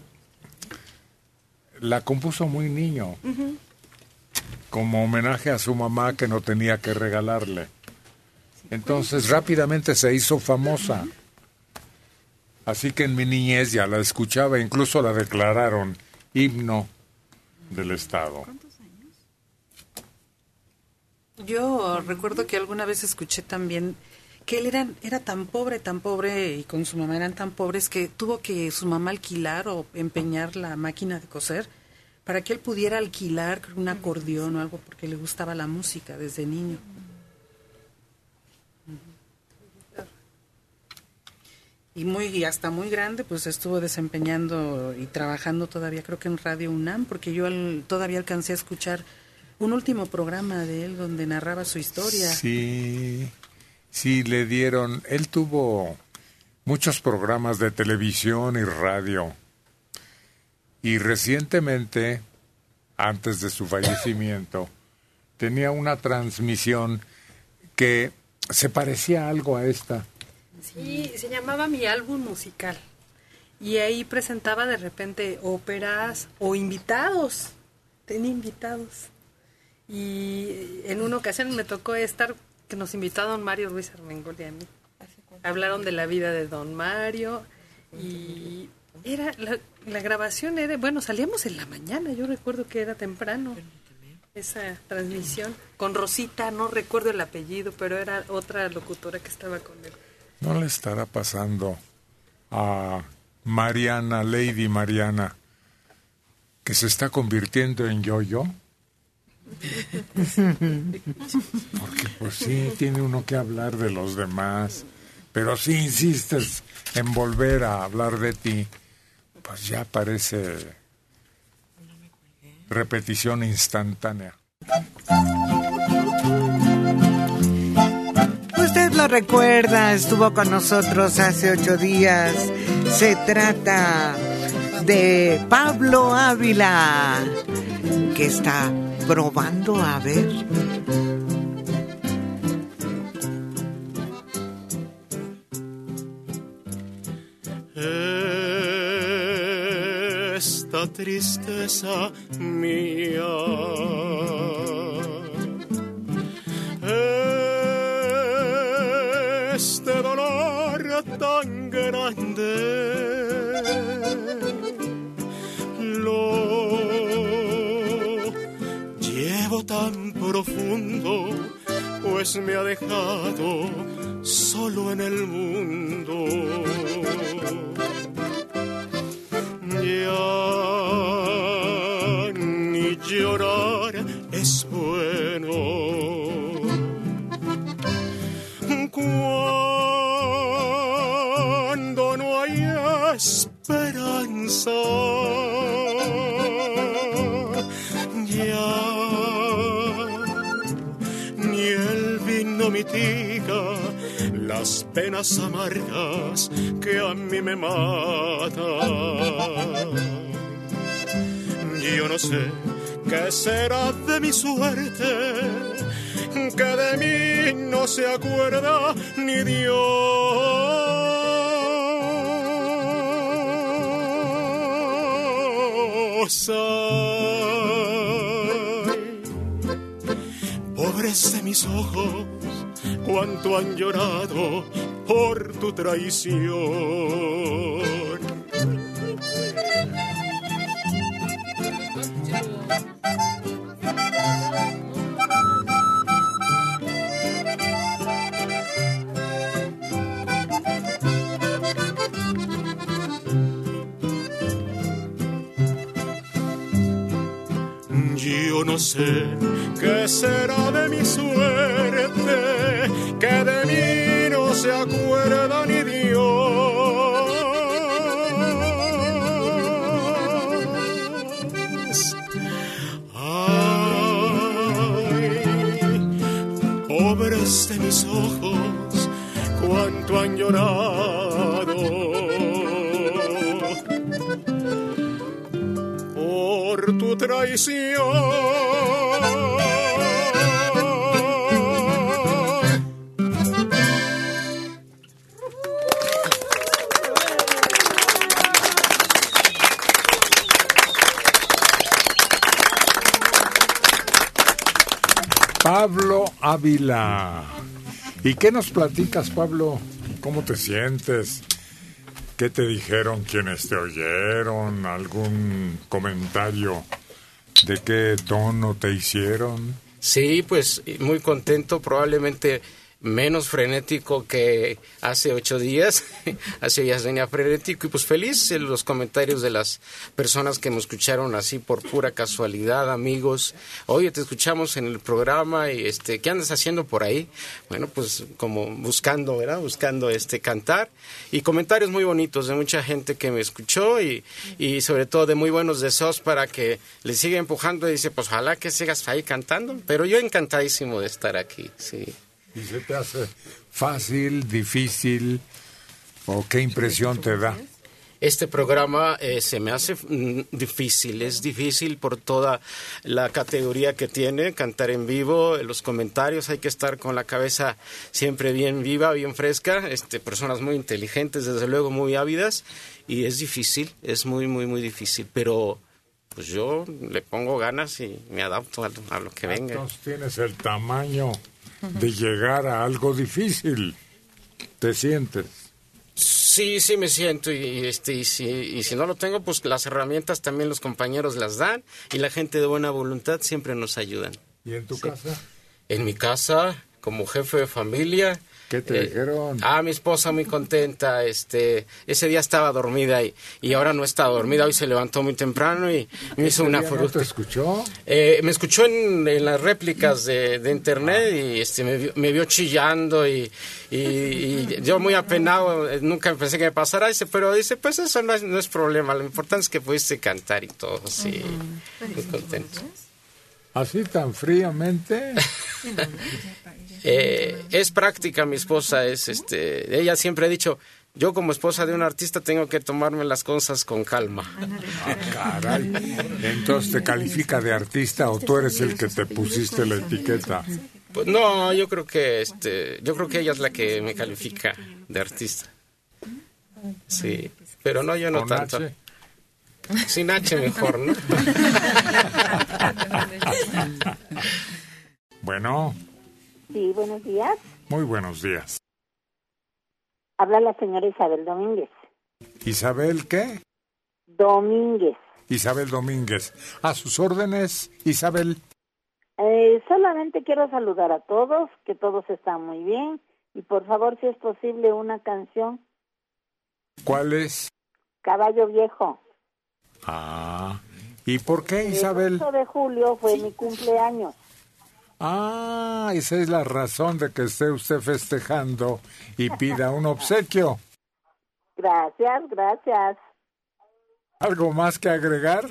la compuso muy niño, como homenaje a su mamá que no tenía que regalarle. Entonces rápidamente se hizo famosa. Así que en mi niñez ya la escuchaba, incluso la declararon himno del Estado. Yo recuerdo que alguna vez escuché también que él era, era tan pobre, tan pobre y con su mamá eran tan pobres que tuvo que su mamá alquilar o empeñar la máquina de coser para que él pudiera alquilar un acordeón o algo porque le gustaba la música desde niño. Y muy y hasta muy grande pues estuvo desempeñando y trabajando todavía creo que en Radio UNAM porque yo todavía alcancé a escuchar un último programa de él donde narraba su historia. Sí, sí, le dieron. Él tuvo muchos programas de televisión y radio. Y recientemente, antes de su fallecimiento, tenía una transmisión que se parecía algo a esta. Sí, se llamaba Mi Álbum Musical. Y ahí presentaba de repente óperas o invitados. Tenía invitados. Y en una ocasión me tocó estar que nos invitó a don Mario Ruiz Armengol y a mí. Hablaron de la vida de don Mario y era la, la grabación era, bueno, salíamos en la mañana, yo recuerdo que era temprano esa transmisión con Rosita, no recuerdo el apellido, pero era otra locutora que estaba con él. ¿No le estará pasando a Mariana, Lady Mariana, que se está convirtiendo en yo-yo? Porque pues sí, tiene uno que hablar de los demás, pero si insistes en volver a hablar de ti, pues ya parece repetición instantánea. Usted lo recuerda, estuvo con nosotros hace ocho días. Se trata de Pablo Ávila, que está probando a ver. esta tristeza mía. Este dolor tan grande profundo, pues me ha dejado solo en el mundo. Ya ni llorar es bueno. Cuando no hay esperanza, las penas amargas que a mí me matan. Yo no sé qué será de mi suerte, que de mí no se acuerda ni Dios. Ay, pobres de mis ojos, cuánto han llorado por tu traición. Yo no sé qué será de mi suerte, que de mí no se acuerda ni Dios. Ay, pobres de mis ojos, cuánto han llorado. Por tu traición. Ávila. ¿Y qué nos platicas, Pablo? ¿Cómo te sientes? ¿Qué te dijeron quienes te oyeron? ¿Algún comentario de qué tono te hicieron? Sí, pues muy contento, probablemente menos frenético que hace ocho días. hace días venía frenético y pues feliz en los comentarios de las personas que me escucharon así por pura casualidad, amigos. Oye, te escuchamos en el programa y este, ¿qué andas haciendo por ahí? Bueno, pues como buscando, ¿verdad? Buscando este cantar y comentarios muy bonitos de mucha gente que me escuchó y, y sobre todo de muy buenos deseos para que le siga empujando y dice, pues ojalá que sigas ahí cantando, pero yo encantadísimo de estar aquí, sí. ¿Y se te hace fácil, difícil o qué impresión te da? Este programa eh, se me hace mm, difícil, es difícil por toda la categoría que tiene, cantar en vivo, los comentarios, hay que estar con la cabeza siempre bien viva, bien fresca, este, personas muy inteligentes, desde luego muy ávidas, y es difícil, es muy, muy, muy difícil, pero pues yo le pongo ganas y me adapto a, a lo que venga. Entonces tienes el tamaño de llegar a algo difícil. ¿Te sientes? Sí, sí me siento y, este y si, y si no lo tengo, pues las herramientas también los compañeros las dan y la gente de buena voluntad siempre nos ayudan. ¿Y en tu Sí. casa? En mi casa, como jefe de familia. ¿Qué te eh, dijeron? Ah, mi esposa muy contenta. Este, ese día estaba dormida y, y ahora no está dormida. Hoy se levantó muy temprano y me hizo ¿Ese una día no fruta. te escuchó? Eh, me escuchó en, en las réplicas de, de internet y este, me, vio, me vio chillando y, y- y yo muy apenado, eh, nunca pensé que me pasara, dice, pero dice, pues eso no es, no es problema, lo importante es que pudiste cantar y todo, sí, muy contento. ¿Así tan fríamente? Eh, es práctica mi esposa, es este, ella siempre ha dicho, yo como esposa de un artista tengo que tomarme las cosas con calma. Caray. Entonces te califica de artista o tú eres el que te pusiste la etiqueta. Pues no, yo creo que este, yo creo que ella es la que me califica de artista. Sí, pero no yo no ¿Con tanto. H? Sin H mejor, ¿no? Bueno, Sí, buenos días. muy buenos días. Habla la señora Isabel Domínguez. Isabel, ¿qué? Domínguez. Isabel Domínguez. A sus órdenes, Isabel. Eh, solamente quiero saludar a todos, que todos están muy bien. Y por favor, si es posible, una canción, ¿Cuál es? Caballo Viejo. Ah, ¿y por qué, El Isabel? 8 de julio fue mi cumpleaños. Ah, esa es la razón de que esté usted festejando y pida un obsequio. Gracias, gracias. ¿Algo más que agregar?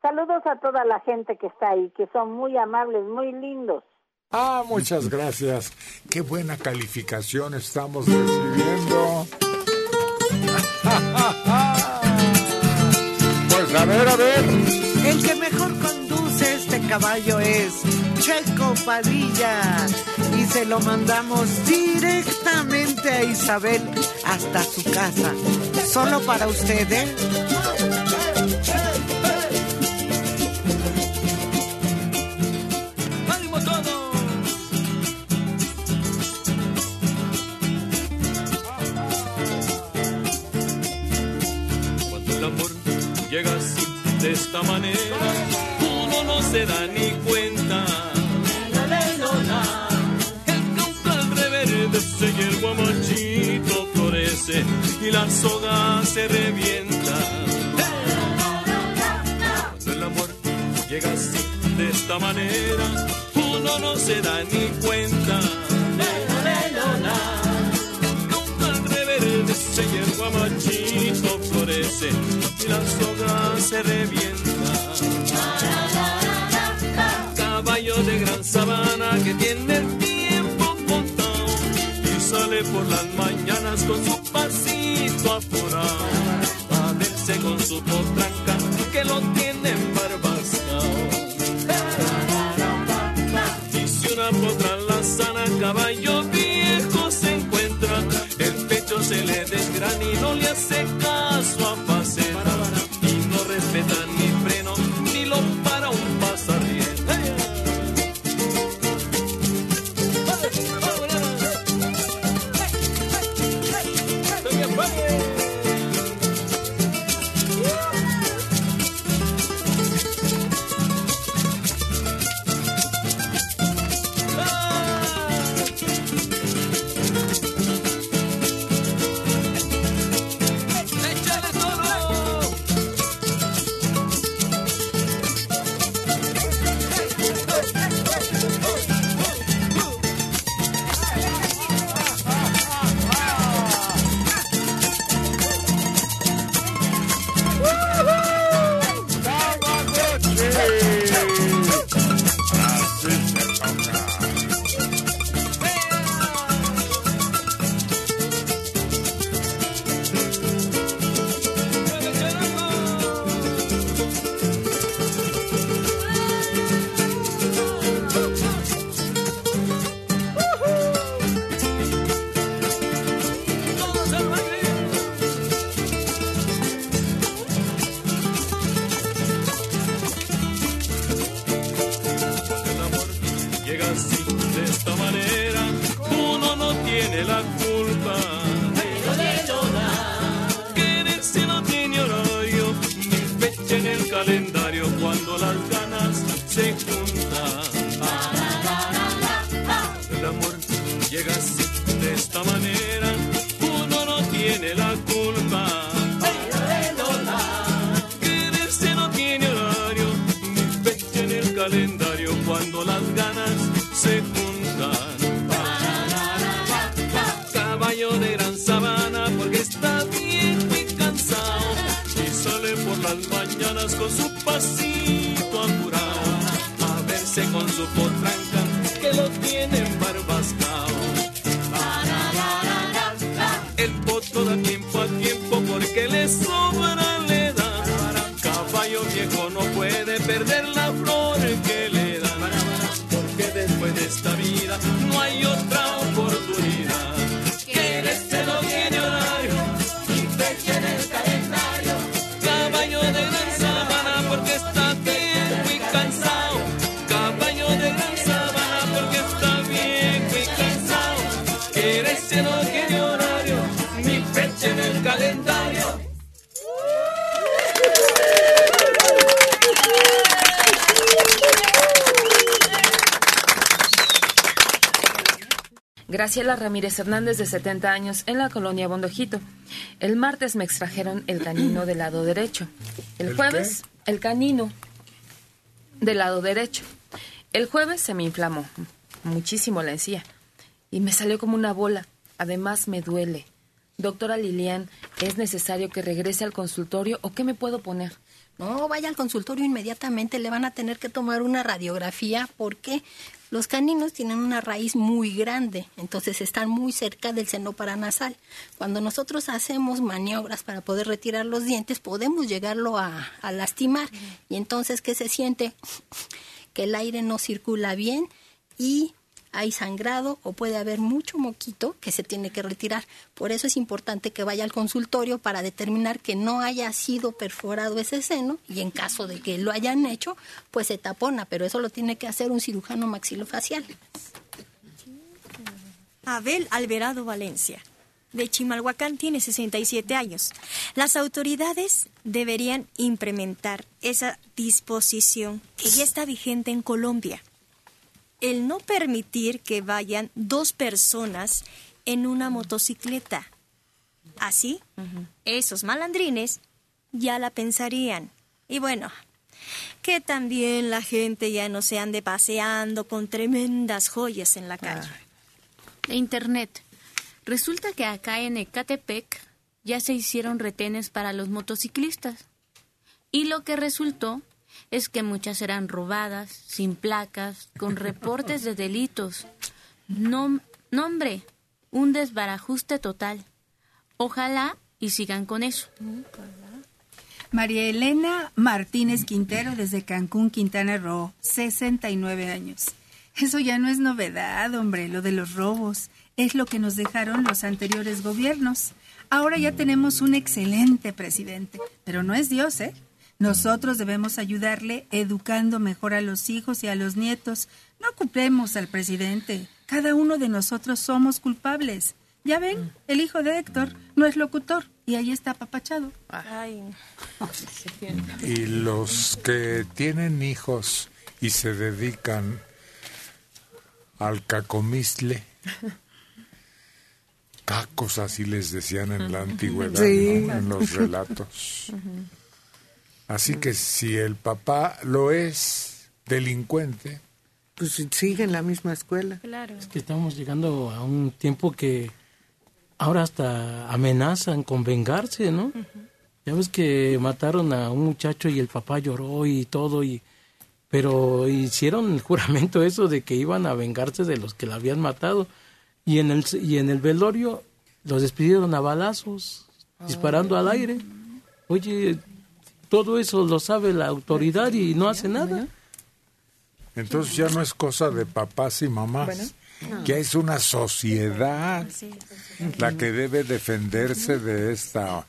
Saludos a toda la gente que está ahí, que son muy amables, muy lindos. Ah, muchas gracias. Qué buena calificación estamos recibiendo. Pues a ver, a ver. Caballo es Checo Padilla y se lo mandamos directamente a Isabel hasta su casa. Solo para ustedes. ¡Ánimo todos! Cuando el amor llega de esta manera, se da ni cuenta. El caucal reverdece y el guamachito florece y la soga se revienta. Cuando el amor llega así, de esta manera, uno no se da ni cuenta. Al reverdece y el guamachito florece y la soga se revienta. Con su pasito apurado, a con su potranca Ramírez Hernández, de 70 años, en la colonia Bondojito. El martes me extrajeron el canino del lado derecho. El, ¿El jueves, el canino del lado derecho. El jueves se me inflamó muchísimo la encía y me salió como una bola. Además, me duele. Doctora Lilian, ¿es necesario que regrese al consultorio o qué me puedo poner? No, vaya al consultorio inmediatamente, le van a tener que tomar una radiografía porque los caninos tienen una raíz muy grande, entonces están muy cerca del seno paranasal. Cuando nosotros hacemos maniobras para poder retirar los dientes, podemos llegarlo a, a lastimar. Y entonces, ¿qué se siente? Que el aire no circula bien y hay sangrado o puede haber mucho moquito que se tiene que retirar. Por eso es importante que vaya al consultorio para determinar que no haya sido perforado ese seno y en caso de que lo hayan hecho, pues se tapona, pero eso lo tiene que hacer un cirujano maxilofacial. Abel Alvarado Valencia, de Chimalhuacán, tiene 67 años. Las autoridades deberían implementar esa disposición que ya está vigente en Colombia. El no permitir que vayan dos personas en una motocicleta. Así, esos malandrines ya la pensarían. Y bueno, que también la gente ya no se ande paseando con tremendas joyas en la calle. internet. Resulta que acá en Ecatepec ya se hicieron retenes para los motociclistas. Y lo que resultó es que muchas eran robadas, sin placas, con reportes de delitos. No, nombre, un desbarajuste total. Ojalá y sigan con eso. María Elena Martínez Quintero desde Cancún, Quintana Roo, 69 años. Eso ya no es novedad, hombre, lo de los robos. Es lo que nos dejaron los anteriores gobiernos. Ahora ya tenemos un excelente presidente, pero no es Dios, ¿eh? Nosotros debemos ayudarle educando mejor a los hijos y a los nietos. No culpemos al presidente. Cada uno de nosotros somos culpables. Ya ven, el hijo de Héctor no es locutor y ahí está papachado. Y los que tienen hijos y se dedican al cacomistle, cacos así les decían en la antigüedad, Sí. ¿no? en los relatos. Así que si el papá lo es delincuente, Pues sigue en la misma escuela. Claro. Es que estamos llegando a un tiempo que ahora hasta amenazan con vengarse, ¿no? Ya ves que mataron a un muchacho y el papá lloró y todo, y pero hicieron el juramento eso de que iban a vengarse de los que la habían matado. Y en el, y en el velorio los despidieron a balazos, disparando al aire. Oye, todo eso lo sabe la autoridad y no hace nada. entonces ya no es cosa de papás y mamás. Ya es una sociedad la que debe defenderse de esta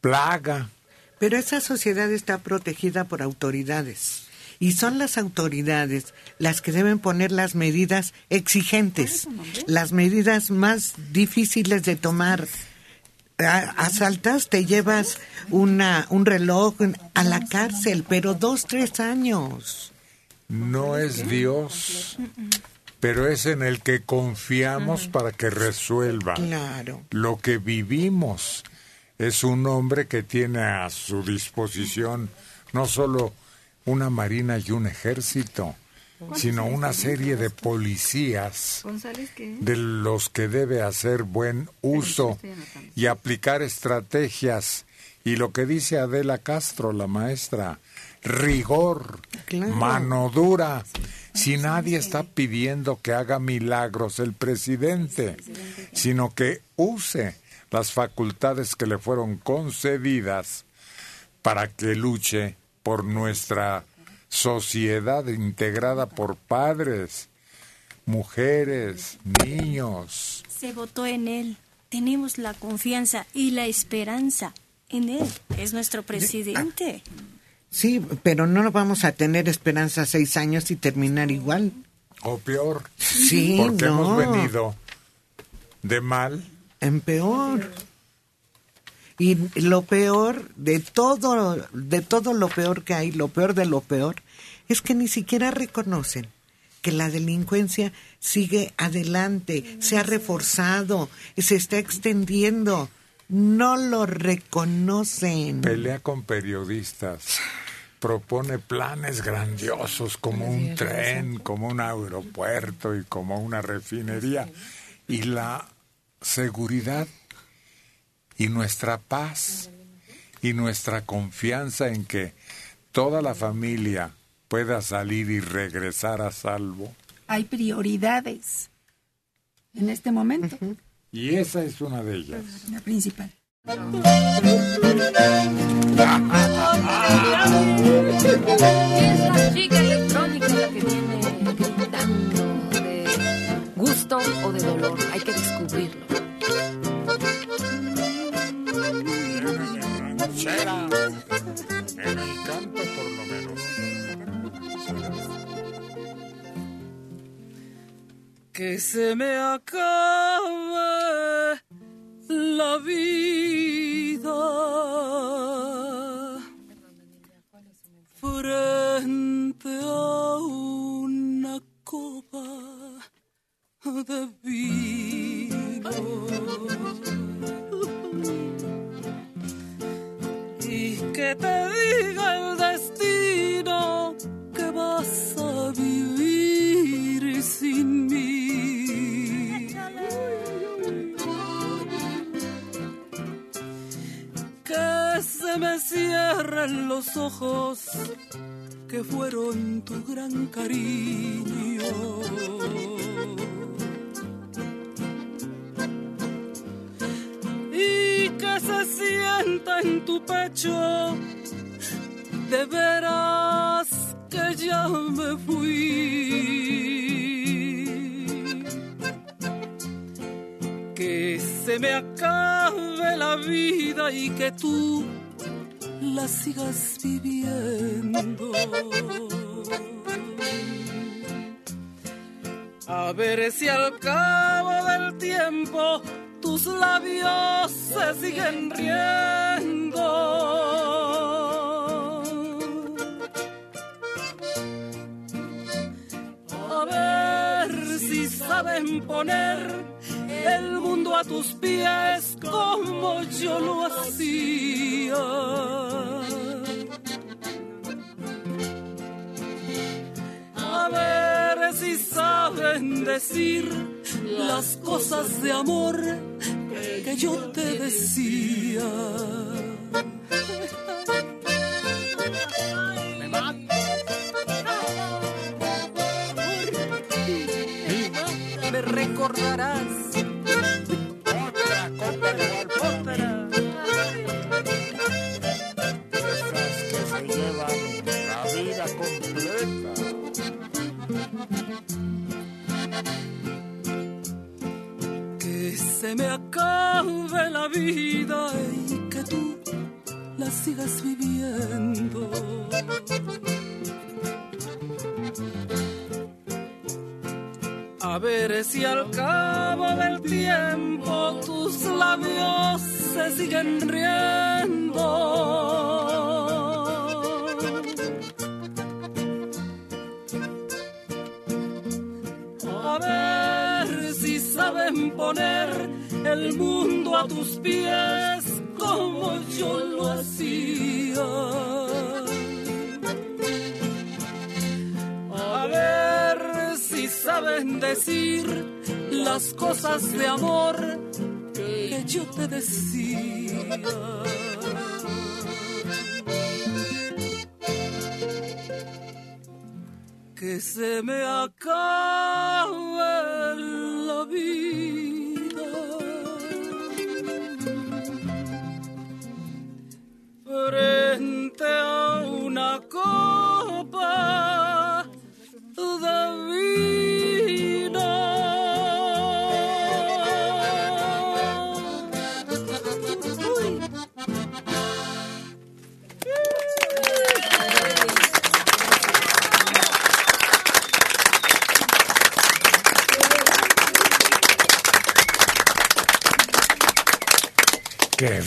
plaga. Pero esa sociedad está protegida por autoridades. Y son las autoridades las que deben poner las medidas exigentes, las medidas más difíciles de tomar. Asaltas, te llevas una, un reloj a la cárcel, pero dos, tres años. No es Dios, pero es en el que confiamos para que resuelva. Claro. Lo que vivimos es un hombre que tiene a su disposición no solo una marina y un ejército, sino una serie de policías de los que debe hacer buen uso y aplicar estrategias. Y lo que dice Adela Castro, la maestra, rigor, Claro. mano dura. Si nadie está pidiendo que haga milagros el presidente, sino que use las facultades que le fueron concedidas para que luche por nuestra sociedad integrada por padres, mujeres, niños. Se votó en él. Tenemos la confianza y la esperanza en él. Es nuestro presidente. Sí, pero no vamos a tener esperanza seis años y terminar igual. O peor. Sí, Porque no. hemos venido de mal en peor. Y lo peor de todo, de todo lo peor que hay, lo peor de lo peor, es que ni siquiera reconocen que la delincuencia sigue adelante, se ha reforzado, se está extendiendo. No lo reconocen. pelea con periodistas, propone planes grandiosos como un tren, como un aeropuerto y como una refinería. Y la seguridad y nuestra paz y nuestra confianza en que toda la familia pueda salir y regresar a salvo. Hay prioridades en este momento, Y esa es una de ellas. la principal. Es la chica electrónica la que viene gritando de gusto o de dolor. Hay que descubrirlo. Que se me acabe la vida frente a una copa de vino y que te diga el destino que vas a vivir sin mí. que se me cierran los ojos que fueron tu gran cariño. Y que se sienta en tu pecho, de veras que ya me fui. Que se me acabe la vida y que tú la sigas viviendo. A ver si al cabo del tiempo tus labios se siguen riendo. A ver si saben poner el mundo a tus pies como yo lo hacía. A ver si saben decir las cosas de amor que yo te decía. Me recordarás. Completa. Que se me acabe la vida y que tú la sigas viviendo. A ver si al cabo del tiempo tus labios se siguen riendo. Poner el mundo a tus pies como yo lo hacía. A ver si saben decir las cosas de amor que yo te decía. Que se me acabe la vida. Frente a una copa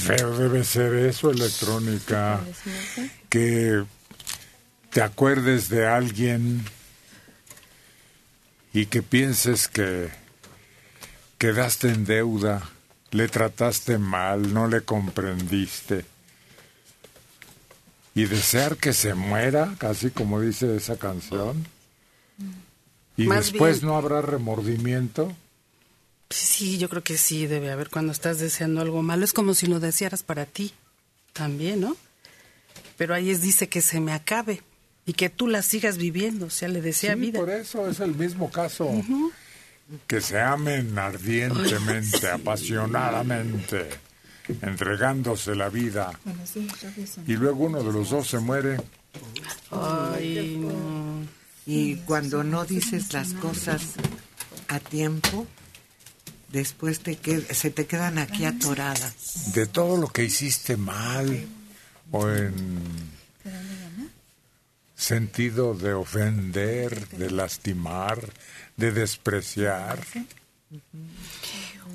feo debe ser eso, electrónica. Que te acuerdes de alguien y que pienses que quedaste en deuda, le trataste mal, no le comprendiste. Y desear que se muera, casi como dice esa canción. Y Más después bien- no habrá remordimiento. Sí, yo creo que sí debe haber cuando estás deseando algo malo. Es como si lo desearas para ti también, ¿no? Pero ahí es, dice que se me acabe y que tú la sigas viviendo, o sea, le desea Sí, vida. por eso es el mismo caso. Que se amen ardientemente, apasionadamente, entregándose la vida. Y luego uno de los dos se muere. Ay, no. Y cuando no dices las cosas a tiempo, después te qued- se te quedan aquí atoradas. De todo lo que hiciste mal o en sentido de ofender, de lastimar, de despreciar.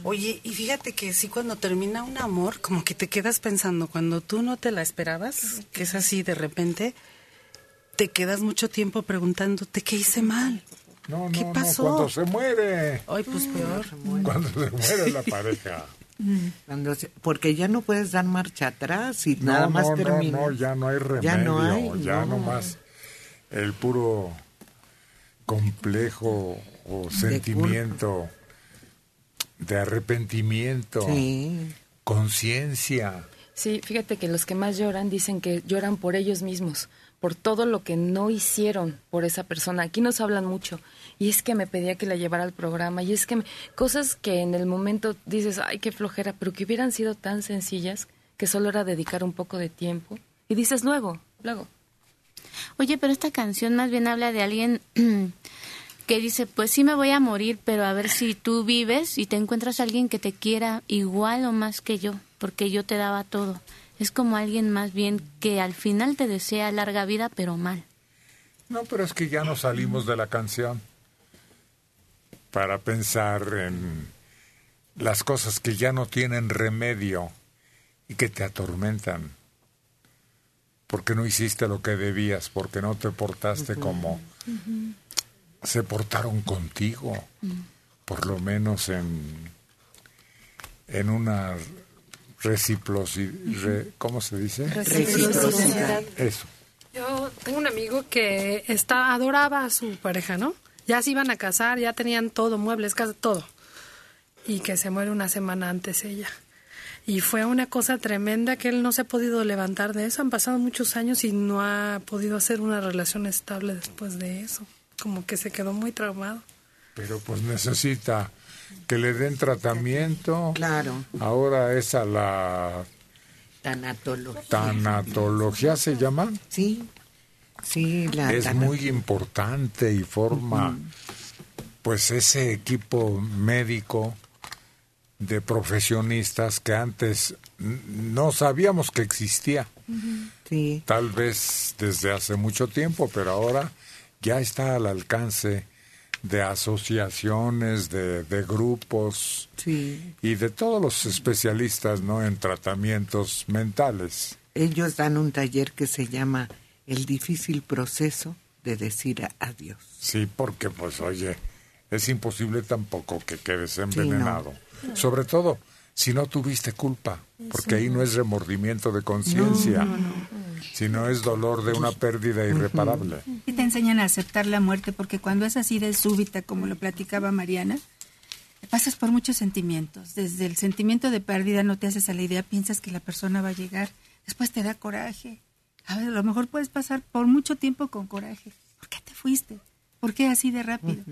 Oye, y fíjate que sí, cuando termina un amor, como que te quedas pensando, cuando tú no te la esperabas, que es así de repente, te quedas mucho tiempo preguntándote qué hice mal. No, ¿Qué no, pasó? no, cuando se muere. Ay, pues peor. Cuando se muere la pareja. Cuando se- porque ya no puedes dar marcha atrás y No, nada más no, no, termina. no, ya no hay remedio, Ya no hay, ya no. nomás el puro complejo o sentimiento de arrepentimiento, Sí. conciencia. Sí, fíjate que los que más lloran dicen que lloran por ellos mismos, por todo lo que no hicieron por esa persona. Aquí nos hablan mucho. Y es que me pedía que la llevara al programa. Y es que me- cosas que en el momento dices, ay, qué flojera, pero que hubieran sido tan sencillas que solo era dedicar un poco de tiempo. Y dices luego, luego. Oye, pero esta canción más bien habla de alguien que dice, pues sí me voy a morir, pero a ver si tú vives y te encuentras a alguien que te quiera igual o más que yo, porque yo te daba todo. Es como alguien más bien que al final te desea larga vida, pero mal. No, pero es que ya no salimos de la canción para pensar en las cosas que ya no tienen remedio y que te atormentan. Porque no hiciste lo que debías, porque no te portaste como se portaron contigo, por lo menos en, en una reciprocidad, ¿cómo se dice? Reciprocidad. Eso. Yo tengo un amigo que está, adoraba a su pareja, ¿no? Ya se iban a casar, ya tenían todo, muebles, casa, todo. Y que se muere una semana antes ella. Y fue una cosa tremenda que él no se ha podido levantar de eso. Han pasado muchos años y no ha podido hacer una relación estable después de eso. Como que se quedó muy traumado. Pero pues necesita que le den tratamiento. Claro. Ahora es a la Tanatología. tanatología, ¿se llama? Sí, sí, la es muy importante y forma pues ese equipo médico de profesionistas que antes no sabíamos que existía. Sí. Tal vez desde hace mucho tiempo, pero ahora ya está al alcance de asociaciones, de, de grupos Sí. y de todos los especialistas ¿no? en tratamientos mentales. Ellos dan un taller que se llama El difícil proceso de decir adiós. Sí, porque pues oye, es imposible tampoco que quedes envenenado. Sobre todo si no tuviste culpa, porque ahí no es remordimiento de conciencia, No, no, sino es dolor de una pérdida irreparable. Y te enseñan a aceptar la muerte porque cuando es así de súbita, como lo platicaba Mariana, pasas por muchos sentimientos. Desde el sentimiento de pérdida no te haces a la idea, piensas que la persona va a llegar, después te da coraje. A ver, a lo mejor puedes pasar por mucho tiempo con coraje. ¿Por qué te fuiste? ¿Por qué así de rápido?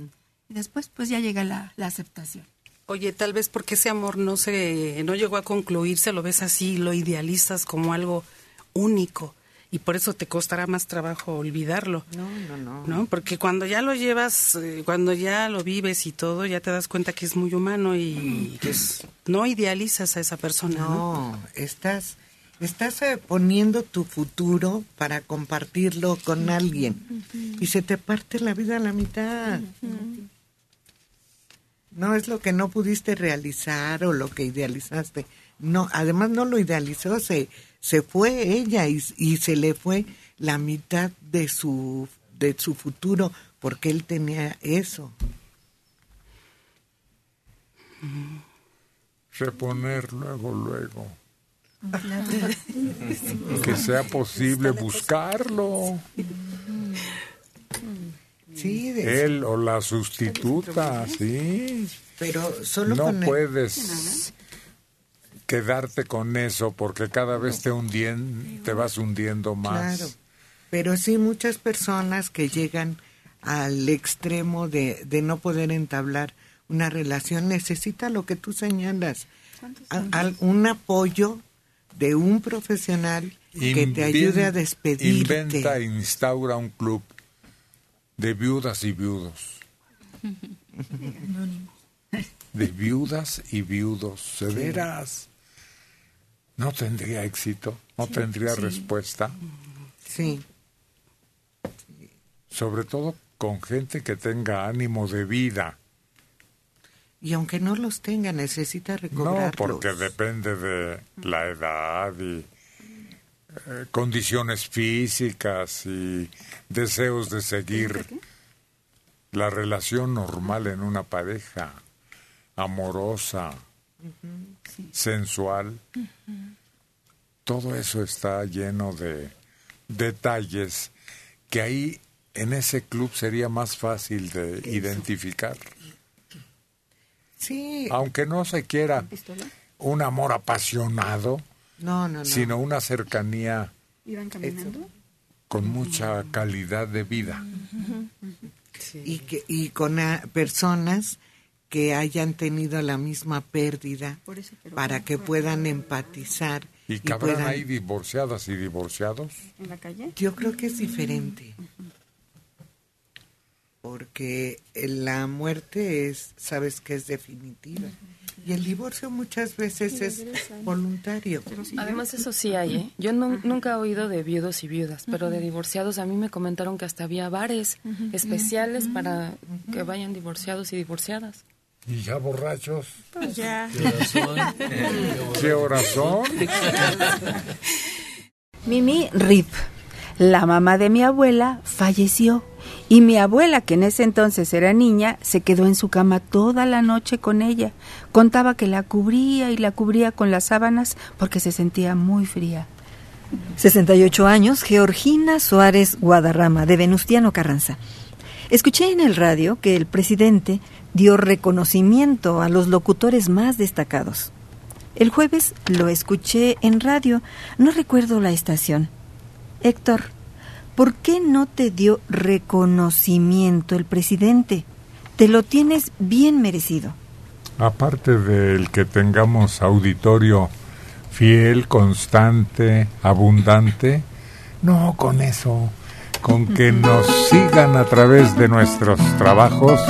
Y después pues ya llega la, la aceptación. Oye, tal vez porque ese amor no se no llegó a concluirse, lo ves así, lo idealizas como algo único y por eso te costará más trabajo olvidarlo. No, no, no. ¿no? Porque cuando ya lo llevas, eh, cuando ya lo vives y todo, ya te das cuenta que es muy humano y que es- no idealizas a esa persona. No, No, estás, estás eh, poniendo tu futuro para compartirlo con alguien y se te parte la vida a la mitad. No es lo que no pudiste realizar o lo que idealizaste. No, además no lo idealizó, se, se fue ella y, y se le fue la mitad de su, de su futuro porque él tenía eso. Reponer luego, luego. Que sea posible buscarlo. Sí, de- Él o la sustituta, sí. pero solo no con el- puedes quedarte con eso porque cada vez te hundien, te vas hundiendo más. Claro, pero sí muchas personas que llegan al extremo de, de no poder entablar una relación necesita lo que tú señalas, a- al- un apoyo de un profesional que te ayude a despedirte. Inventa e instaura un club de viudas y viudos. De viudas y viudos. ¿De Sí. veras? No tendría éxito, no tendría sí. respuesta. Sí. Sobre todo con gente que tenga ánimo de vida. Y aunque no los tenga, necesita No, recobrarlos. porque depende de la edad y eh, condiciones físicas y deseos de seguir la relación normal en una pareja amorosa, sensual. Todo eso está lleno de detalles que ahí en ese club sería más fácil de identificar. Sí. Aunque no se quiera un amor apasionado, No, no, no. sino una cercanía ¿Iban caminando? con mucha calidad de vida. y que y con ah, personas que hayan tenido la misma pérdida Por eso, pero para ¿cómo que puedan empatizar ¿Y cabrán puedan- ahí divorciadas y divorciados? ¿En la calle? Yo creo que es diferente. Porque la muerte es, sabes que es definitiva. Y el divorcio muchas veces es voluntario. Además, eso sí hay, ¿eh? Yo nu- nunca he oído de viudos y viudas, pero de divorciados a mí me comentaron que hasta había bares especiales para que vayan divorciados y divorciadas. ¿Y ya borrachos? Pues ya. ¿Qué horas son? Mimi Rip, la mamá de mi abuela, falleció. Y mi abuela, que en ese entonces era niña, se quedó en su cama toda la noche con ella. Contaba que la cubría y la cubría con las sábanas porque se sentía muy fría. 68 años, Georgina Suárez Guadarrama, de Venustiano Carranza. Escuché en el radio que el presidente dio reconocimiento a los locutores más destacados. El jueves lo escuché en radio, no recuerdo la estación. Héctor, ¿por qué no te dio reconocimiento el presidente? Te lo tienes bien merecido. Aparte del que tengamos auditorio fiel, constante, abundante, no con eso, con que nos sigan a través de nuestros trabajos,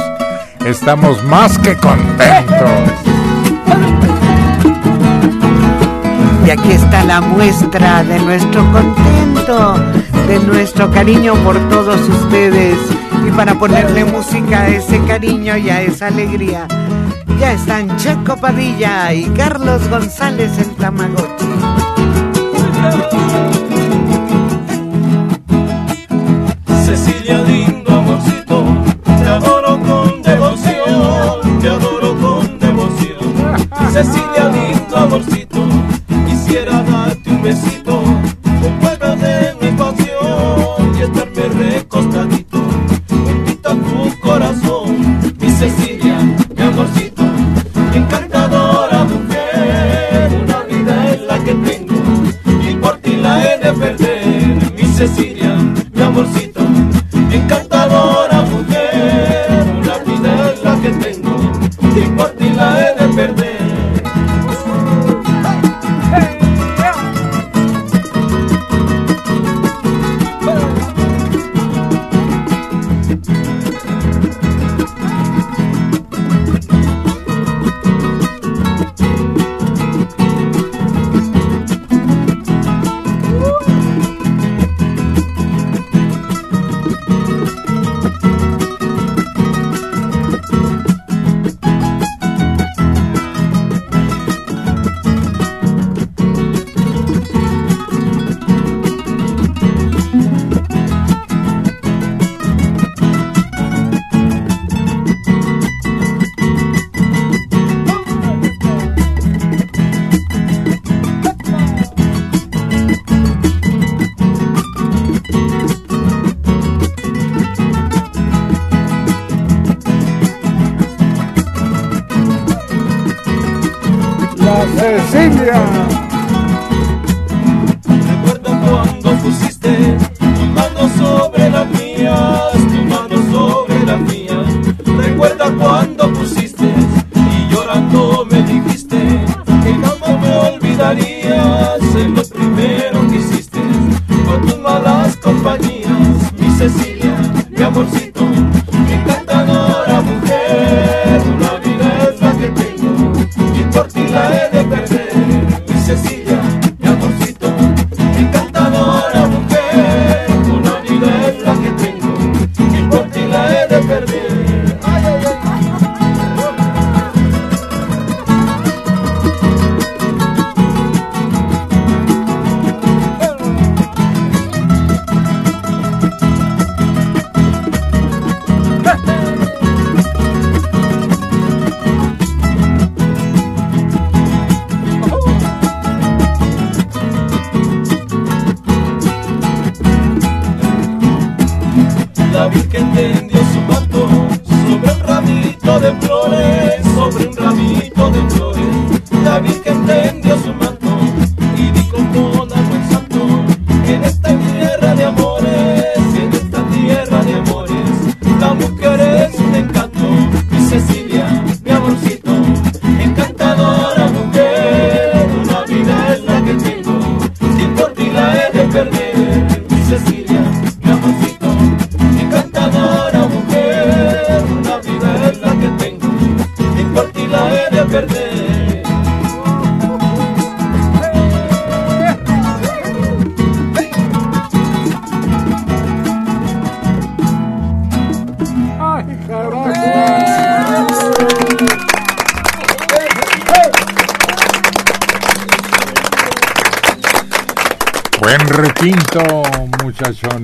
estamos más que contentos. Y aquí está la muestra de nuestro contento, de nuestro cariño por todos ustedes. Y para ponerle música a ese cariño y a esa alegría, ya están Checo Padilla y Carlos González el Tamagotchi. Cecilia lindo amorcito, te adoro con devoción, te adoro con devoción. Cecilia lindo amorcito, quisiera darte un besito, de mi pasión y estarme recostadito,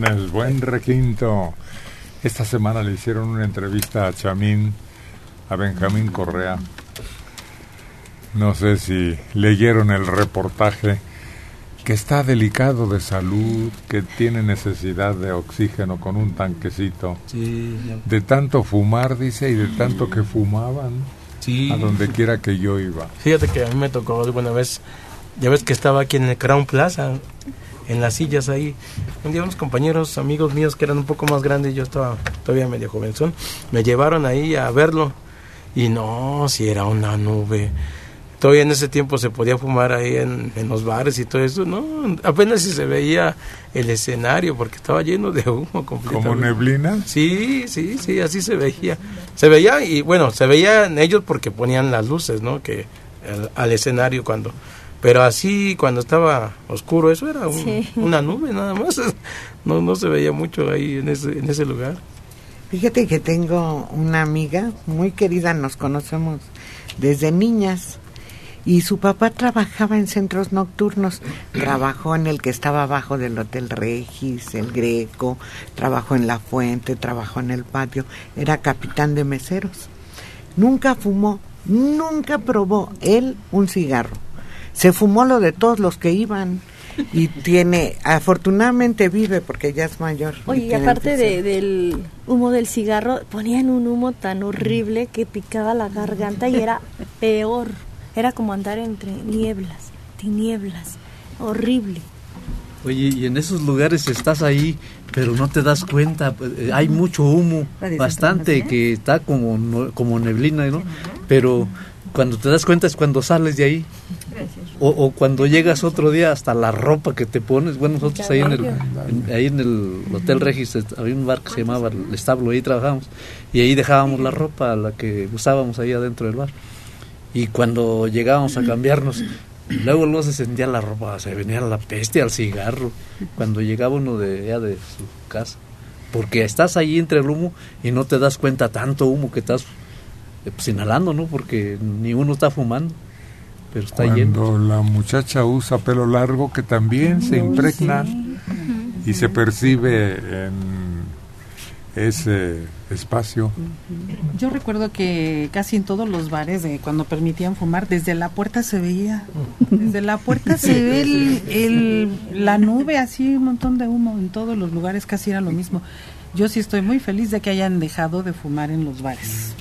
muchachones, buen requinto. Esta semana le hicieron una entrevista a Chamín, a Benjamín Correa. No sé si leyeron el reportaje, que está delicado de salud, que tiene necesidad de oxígeno con un tanquecito. Sí, ya- De tanto fumar, dice, y de tanto que fumaban. Sí. A donde quiera que yo iba. Fíjate que a mí me tocó alguna vez, ya ves que estaba aquí en el Crown Plaza, en las sillas ahí. Un día unos compañeros, amigos míos que eran un poco más grandes, yo estaba todavía medio jovenzón, me llevaron ahí a verlo. Y no, si era una nube. Todavía en ese tiempo se podía fumar ahí en, en los bares y todo eso, ¿no? Apenas si se veía el escenario porque estaba lleno de humo completamente. ¿Como neblina? Sí, sí, sí, así se veía. Se veía y bueno, se veían ellos porque ponían las luces, ¿no? Que al, al escenario cuando pero así cuando estaba oscuro eso era un- Sí. una nube nada más. No no se veía mucho ahí en ese en ese lugar. Fíjate que tengo una amiga muy querida, nos conocemos desde niñas. Y su papá trabajaba en centros nocturnos. Trabajó en el que estaba abajo del Hotel Regis, el Greco, trabajó en La Fuente, trabajó en el patio. Era capitán de meseros. Nunca fumó, nunca probó él un cigarro. Se fumó lo de todos los que iban. Y tiene, afortunadamente vive porque ya es mayor. Oye, y aparte de- del humo del cigarro, ponían un humo tan horrible que picaba la garganta y era peor. Era como andar entre nieblas, tinieblas. Horrible. Oye, y en esos lugares estás ahí, pero no te das cuenta. pues, eh, Hay mucho humo, bastante, que está como, no- como neblina, ¿no? Pero cuando te das cuenta es cuando sales de ahí. O, o cuando llegas otro día, hasta la ropa que te pones. Bueno, nosotros ahí en el, en- ahí en el Hotel Regis había un bar que se llamaba El Establo, ahí trabajamos. Y ahí dejábamos la ropa, la que usábamos ahí adentro del bar. Y cuando llegábamos a cambiarnos, luego no se sentía la ropa, se venía la peste al cigarro. Cuando llegaba uno de ya de su casa. Porque estás ahí entre el humo y no te das cuenta tanto humo que estás pues, inhalando, ¿no? Porque ni uno está fumando, pero está lleno. Cuando la muchacha usa pelo largo que también se impregna sí. y se percibe en ese espacio. Yo recuerdo que casi en todos los bares, de cuando permitían fumar, desde la puerta se veía. Desde la puerta se ve el, el- la nube, así un montón de humo. En todos los lugares casi era lo mismo. Yo sí estoy muy feliz de que hayan dejado de fumar en los bares.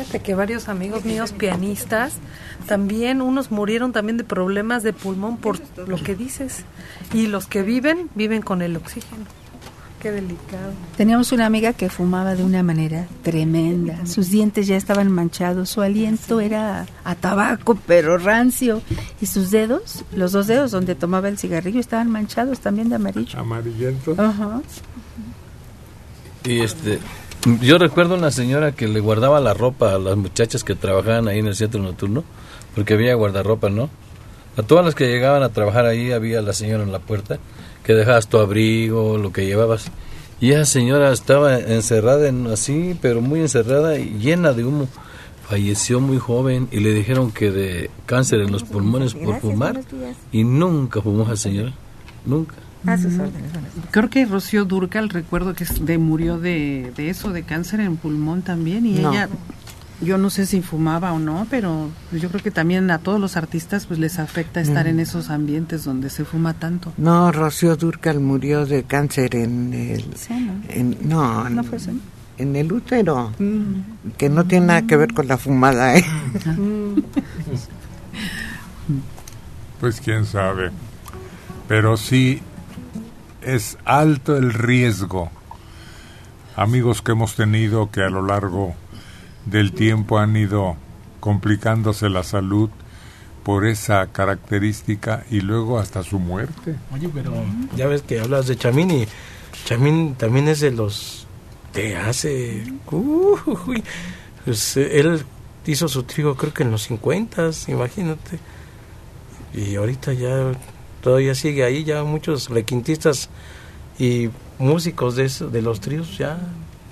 Fíjate que varios amigos míos pianistas también unos murieron también de problemas de pulmón por lo que dices y los que viven viven con el oxígeno. Qué delicado. Teníamos una amiga que fumaba de una manera tremenda. Sus dientes ya estaban manchados, su aliento era a tabaco, pero rancio. Y sus dedos, los dos dedos donde tomaba el cigarrillo, estaban manchados también de amarillo. Amarillento. Ajá. Y este, yo recuerdo una señora que le guardaba la ropa a las muchachas que trabajaban ahí en el centro nocturno, porque había guardarropa, ¿no? A todas las que llegaban a trabajar ahí había la señora en la puerta, que dejabas tu abrigo, lo que llevabas. Y esa señora estaba encerrada en, así, pero muy encerrada y llena de humo. Falleció muy joven y le dijeron que de cáncer en los pulmones por fumar. Y nunca fumó esa señora. Nunca. A sus órdenes. Creo que Rocío Durcal, recuerdo que de, murió de, de eso, de cáncer en pulmón también. Y No. ella, yo no sé si fumaba o no, pero yo creo que también a todos los artistas pues les afecta estar Mm. en esos ambientes donde se fuma tanto. No, Rocío Durcal murió de cáncer en el... Seno. en- no, en, ¿No fue seno? en el útero, que no tiene nada que ver con la fumada. ¿eh? Pues quién sabe. Pero sí es alto el riesgo. Amigos que hemos tenido que a lo largo del tiempo han ido complicándose la salud por esa característica y luego hasta su muerte. Oye, pero ya ves que hablas de Chamín y Chamín también es de los que hace... Uy, pues, él hizo su trío creo que en los 50, imagínate. Y ahorita ya todavía sigue ahí, ya muchos requintistas y músicos de, eso, de los tríos ya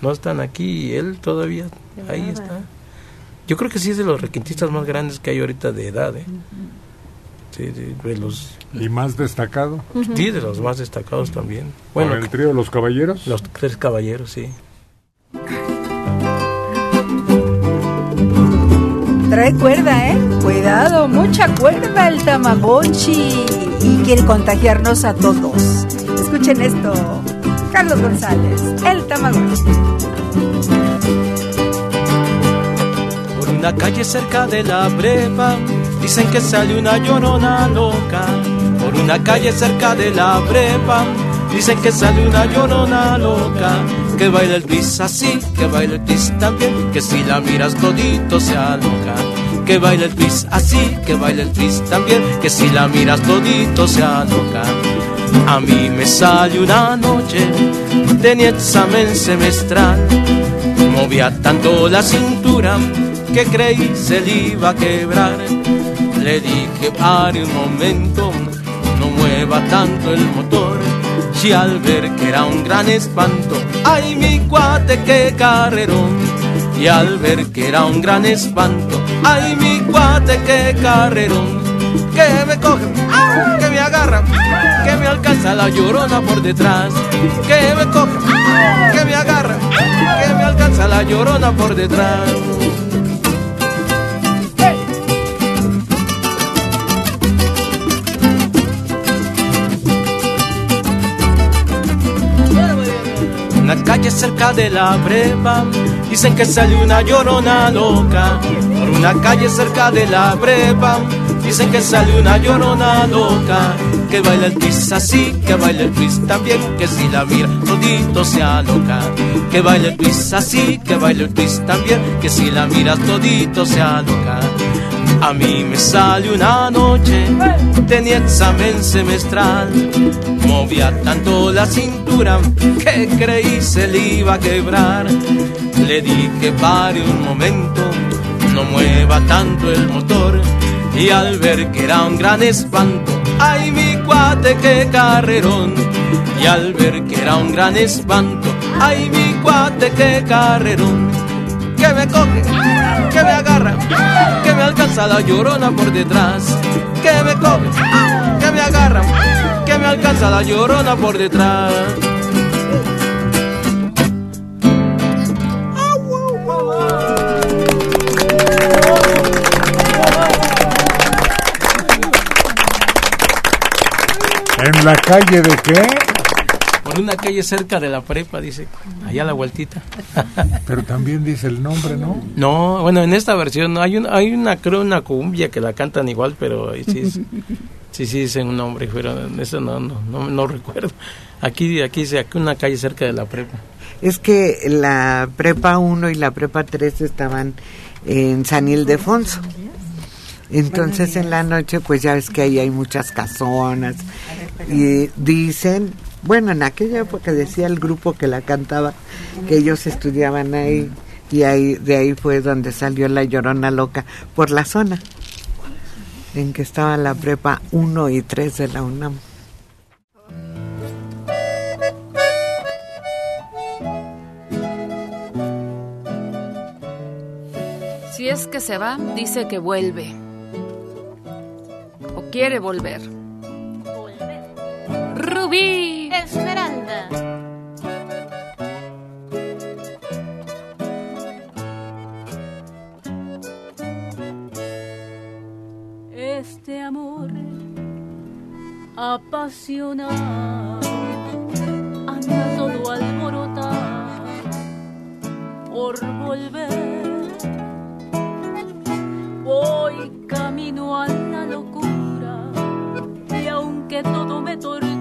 no están aquí y él todavía ahí está. Yo creo que sí es de los requintistas más grandes que hay ahorita de edad, ¿eh? Sí, de, de los... ¿Y más destacado? Sí, de los más destacados también. Bueno, el trío Los Caballeros? Los tres caballeros, sí. Trae cuerda, ¿eh? Cuidado, mucha cuerda el Tamagotchi. Y quiere contagiarnos a todos. Escuchen esto. Carlos González, el Tamagotchi. Por una calle cerca de la prepa, dicen que sale una llorona loca. Por una calle cerca de la prepa, dicen que sale una llorona loca. Que baila el twist así, que baila el twist también, que si la miras todito se aloca. Que baila el twist así, que baila el twist también, que si la miras todito se aloca. A mí me sale una noche, tenía examen semestral, movía tanto la cintura que creí se le iba a quebrar. Le dije pare un momento, no mueva tanto el motor. Y al ver que era un gran espanto, ay mi cuate qué carrerón. Y al ver que era un gran espanto, ay mi cuate qué carrerón. Que me coge, que me agarra, que me alcanza la llorona por detrás. Que me coge, que me agarra, que me alcanza la llorona por detrás. Una calle cerca de la prepa, dicen que salió una llorona loca. Por una calle cerca de la prepa, dicen que salió una llorona loca. Que baila el twist así, que baila el twist también, que si la mira todito se aloca. Que baila el twist así, que baila el twist también, que si la miras todito se aloca. A mí me sale una noche, tenía examen semestral, movía tanto la cintura que creí se le iba a quebrar. Le di que pare un momento, no mueva tanto el motor, y al ver que era un gran espanto, ay mi cuate qué carrerón. Y al ver que era un gran espanto, ay mi cuate qué carrerón que me coge, que me agarra, que me alcanza la llorona por detrás, que me coge, que me agarra, que me alcanza la llorona por detrás. ¿En la calle de qué? Por una calle cerca de la prepa, dice, allá a la vueltita. Pero también dice el nombre, ¿no? No, bueno, en esta versión no hay una, hay una creo una cumbia que la cantan igual, pero ahí sí, es- sí, sí dicen un nombre, pero eso no, no, no, no recuerdo. Aquí, aquí dice aquí una calle cerca de la prepa. Es que la prepa 1 y la prepa 3 estaban en San Ildefonso. Entonces en la noche pues ya ves que ahí hay muchas casonas y dicen, bueno, en aquella época decía el grupo que la cantaba que ellos estudiaban ahí y ahí de ahí fue donde salió la Llorona Loca por la zona en que estaba la prepa 1 y 3 de la UNAM. Si es que se va, dice que vuelve. O quiere volver. Rubí. Esmeralda. Este amor apasionado anda todo alborotado por volver. Voy camino a la locura y aunque todo me tortura,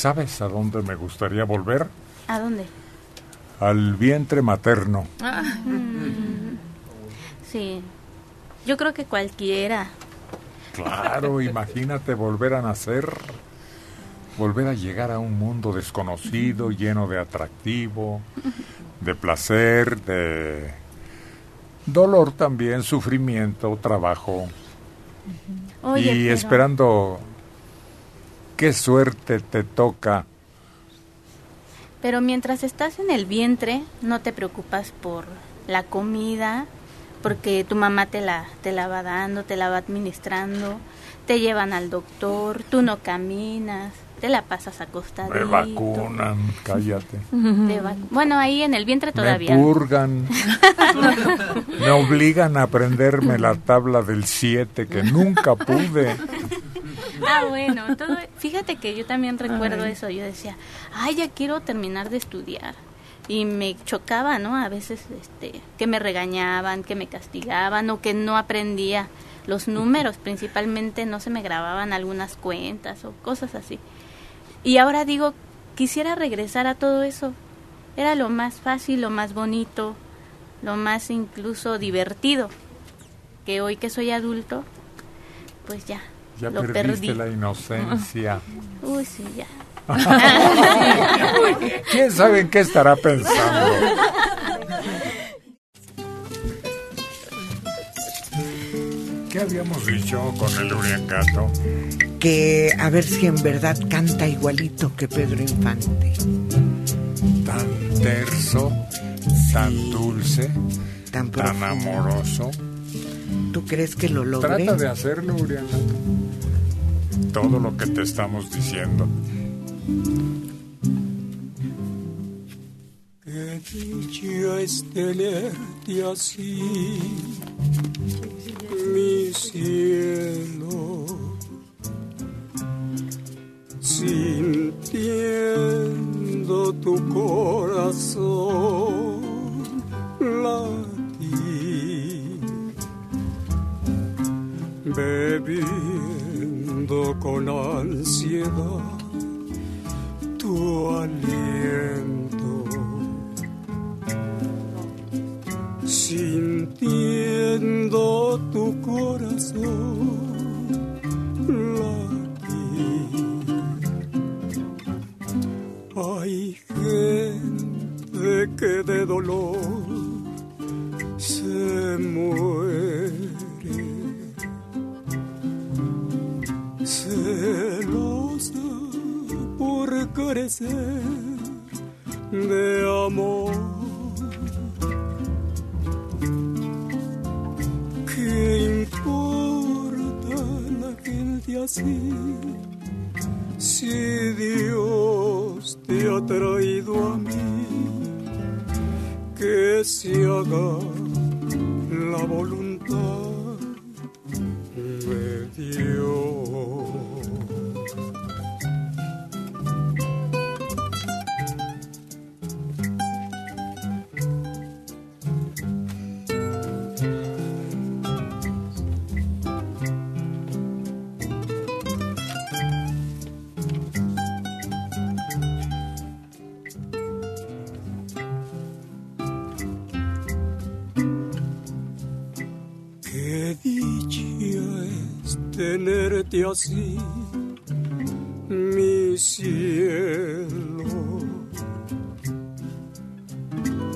¿Sabes a dónde me gustaría volver? ¿A dónde? Al vientre materno. Mm, Sí. Yo creo que cualquiera. Claro, imagínate volver a nacer, volver a llegar a un mundo desconocido, lleno de atractivo, de placer, de dolor también, sufrimiento, trabajo. Oye, y pero- esperando qué suerte te toca. Pero mientras estás en el vientre, no te preocupas por la comida, porque tu mamá te la, te la va dando, te la va administrando, te llevan al doctor, tú no caminas, te la pasas acostadito. Me vacunan, cállate. Te bueno, ahí en el vientre todavía. Me purgan. me obligan a aprenderme la tabla del 7 que nunca pude. Ah, bueno, todo, fíjate que yo también recuerdo eso. Yo decía, ay, ya quiero terminar de estudiar. Y me chocaba, ¿no? A veces este, que me regañaban, que me castigaban o que no aprendía los números, principalmente no se me grababan algunas cuentas o cosas así. Y ahora digo, quisiera regresar a todo eso. Era lo más fácil, lo más bonito, lo más incluso divertido. Que hoy que soy adulto, pues ya, Ya lo perdiste perdí. la inocencia. Uy, sí, ya. ¿Quién sabe en qué estará pensando? ¿Qué habíamos dicho con el Uriangato? Que a ver si en verdad canta igualito que Pedro Infante. Tan terso, tan dulce, tan, amoroso. ¿Tú crees que lo logré? Trata de hacerlo, Uriangato. Todo lo que te estamos diciendo. Qué dicha es tenerte así, mi cielo, sintiendo tu corazón latir, con ansiedad tu aliento sintiendo tu corazón. Hay gente que de dolor se muere, celosa por carecer de amor. ¿Qué importa la gente así? Si Dios te ha traído a mí, que se haga la voluntad de Dios. Así, mi cielo.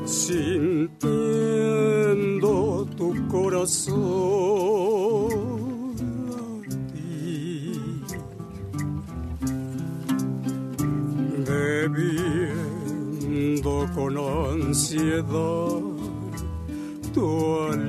Sintiendo tu corazón latir, bebiendo con ansiedad tu aliento,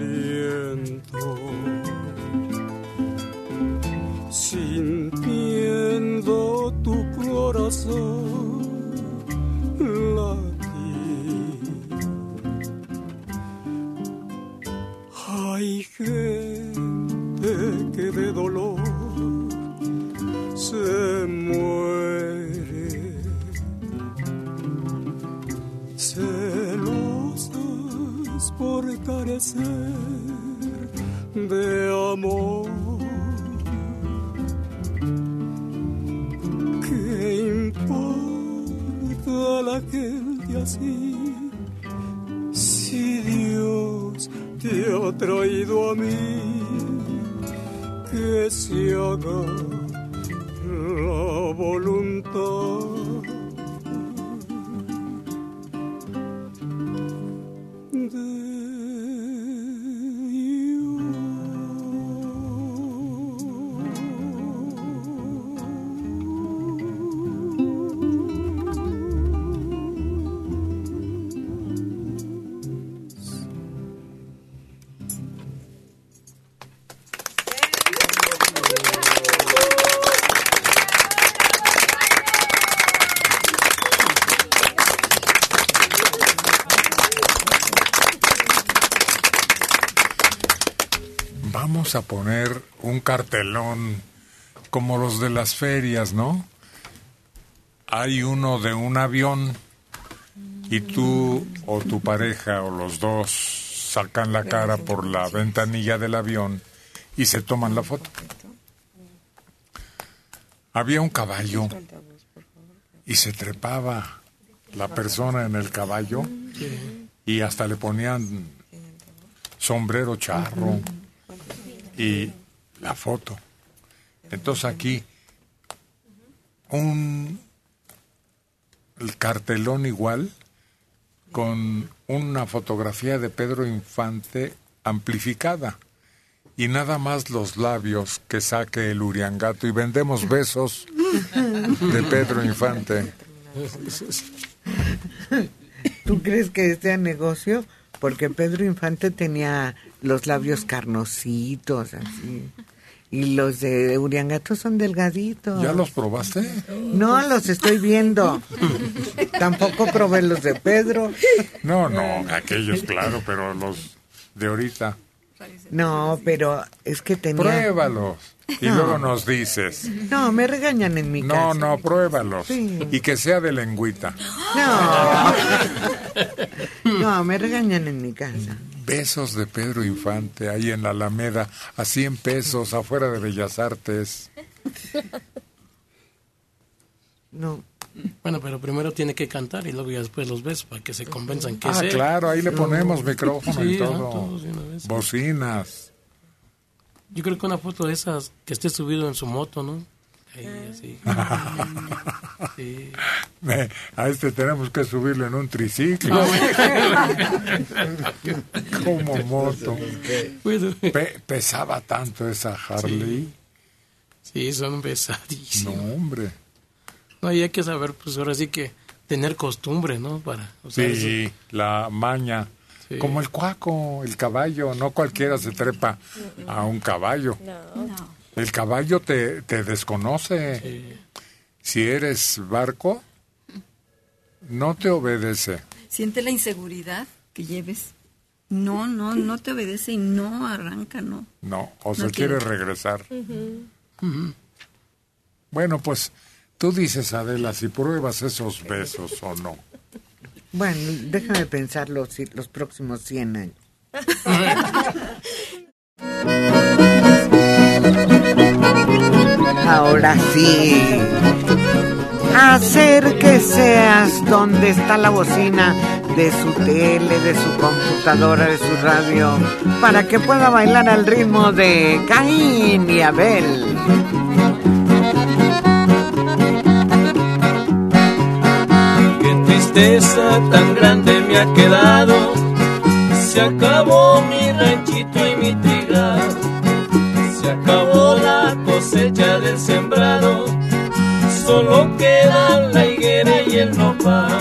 por carecer de amor. ¿Qué importa la gente así? Si Dios te ha traído a mí, que se haga la voluntad A poner un cartelón como los de las ferias, ¿no? Hay uno de un avión y tú o tu pareja o los dos sacan la cara por la ventanilla del avión y se toman la foto. Había un caballo y se trepaba la persona en el caballo y hasta le ponían sombrero charro y la foto. Entonces aquí un el cartelón igual con una fotografía de Pedro Infante amplificada y nada más los labios que saque el Uriangato y vendemos besos de Pedro Infante. ¿Tú crees que sea negocio? Porque Pedro Infante tenía los labios carnositos, así. Y los de Uriangato son delgaditos. ¿Ya los probaste? No, los estoy viendo. Tampoco probé los de Pedro. No, no, aquellos, claro, pero los de ahorita. No, pero es que tenía... Pruébalos. Y No. luego nos dices. No, me regañan en mi No, casa. no, pruébalos. Sí. Y que sea de lengüita. No. No, me regañan en mi casa. Besos de Pedro Infante ahí en la Alameda a 100 pesos afuera de Bellas Artes. No. Bueno, pero primero tiene que cantar y luego ya después los ves para que se convenzan que Ah, es claro, ahí le No. ponemos micrófono y Sí, todo. todos de una vez. Bocinas. Yo creo que una foto de esas que esté subido en su moto, ¿no? Ahí, así. Sí. A este tenemos que subirlo en un triciclo. Ah, Como moto. Pe- pesaba tanto esa Harley. Sí, son pesadísimos. No, hombre. No, y hay que saber, pues ahora sí que tener costumbre, ¿no? Para. Sí, la maña. Sí. Como el cuaco, el caballo. No cualquiera se trepa a un caballo. El caballo te, te desconoce. Si eres barco, no te obedece. Siente la inseguridad que lleves. No, no, no te obedece y no arranca, no. No, o No se quiere quiere. regresar. Bueno, pues tú dices, Adela, si pruebas esos besos o no. Bueno, déjame pensar los, los próximos 100 años. Ahora sí. Hacer que seas donde está la bocina de su tele, de su computadora, de su radio, para que pueda bailar al ritmo de Caín y Abel. Qué tristeza tan grande me ha quedado. Se acabó mi ranchito del sembrado. Solo queda la higuera y el nopal.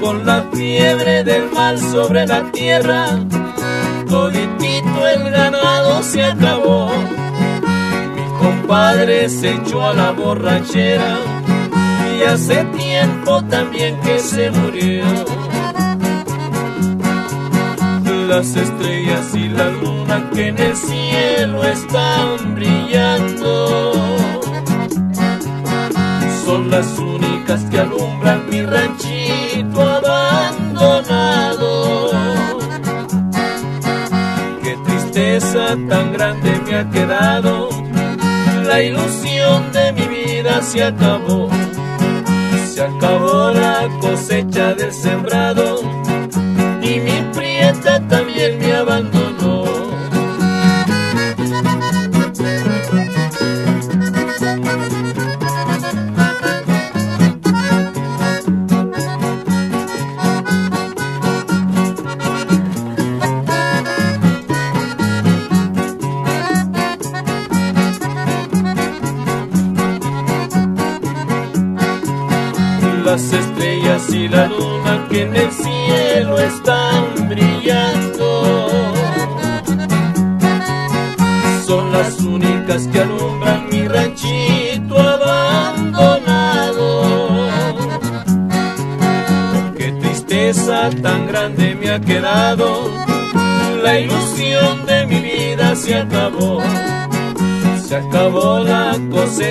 Con la fiebre del mal sobre la tierra, toditito el ganado se acabó. Mi compadre se echó a la borrachera y hace tiempo también que se murió. Las estrellas y la que en el cielo están brillando son las únicas que alumbran mi ranchito abandonado. Qué tristeza tan grande me ha quedado, la ilusión de mi vida se acabó. Se acabó la cosecha del sembrado y mi prieta también me abandonó.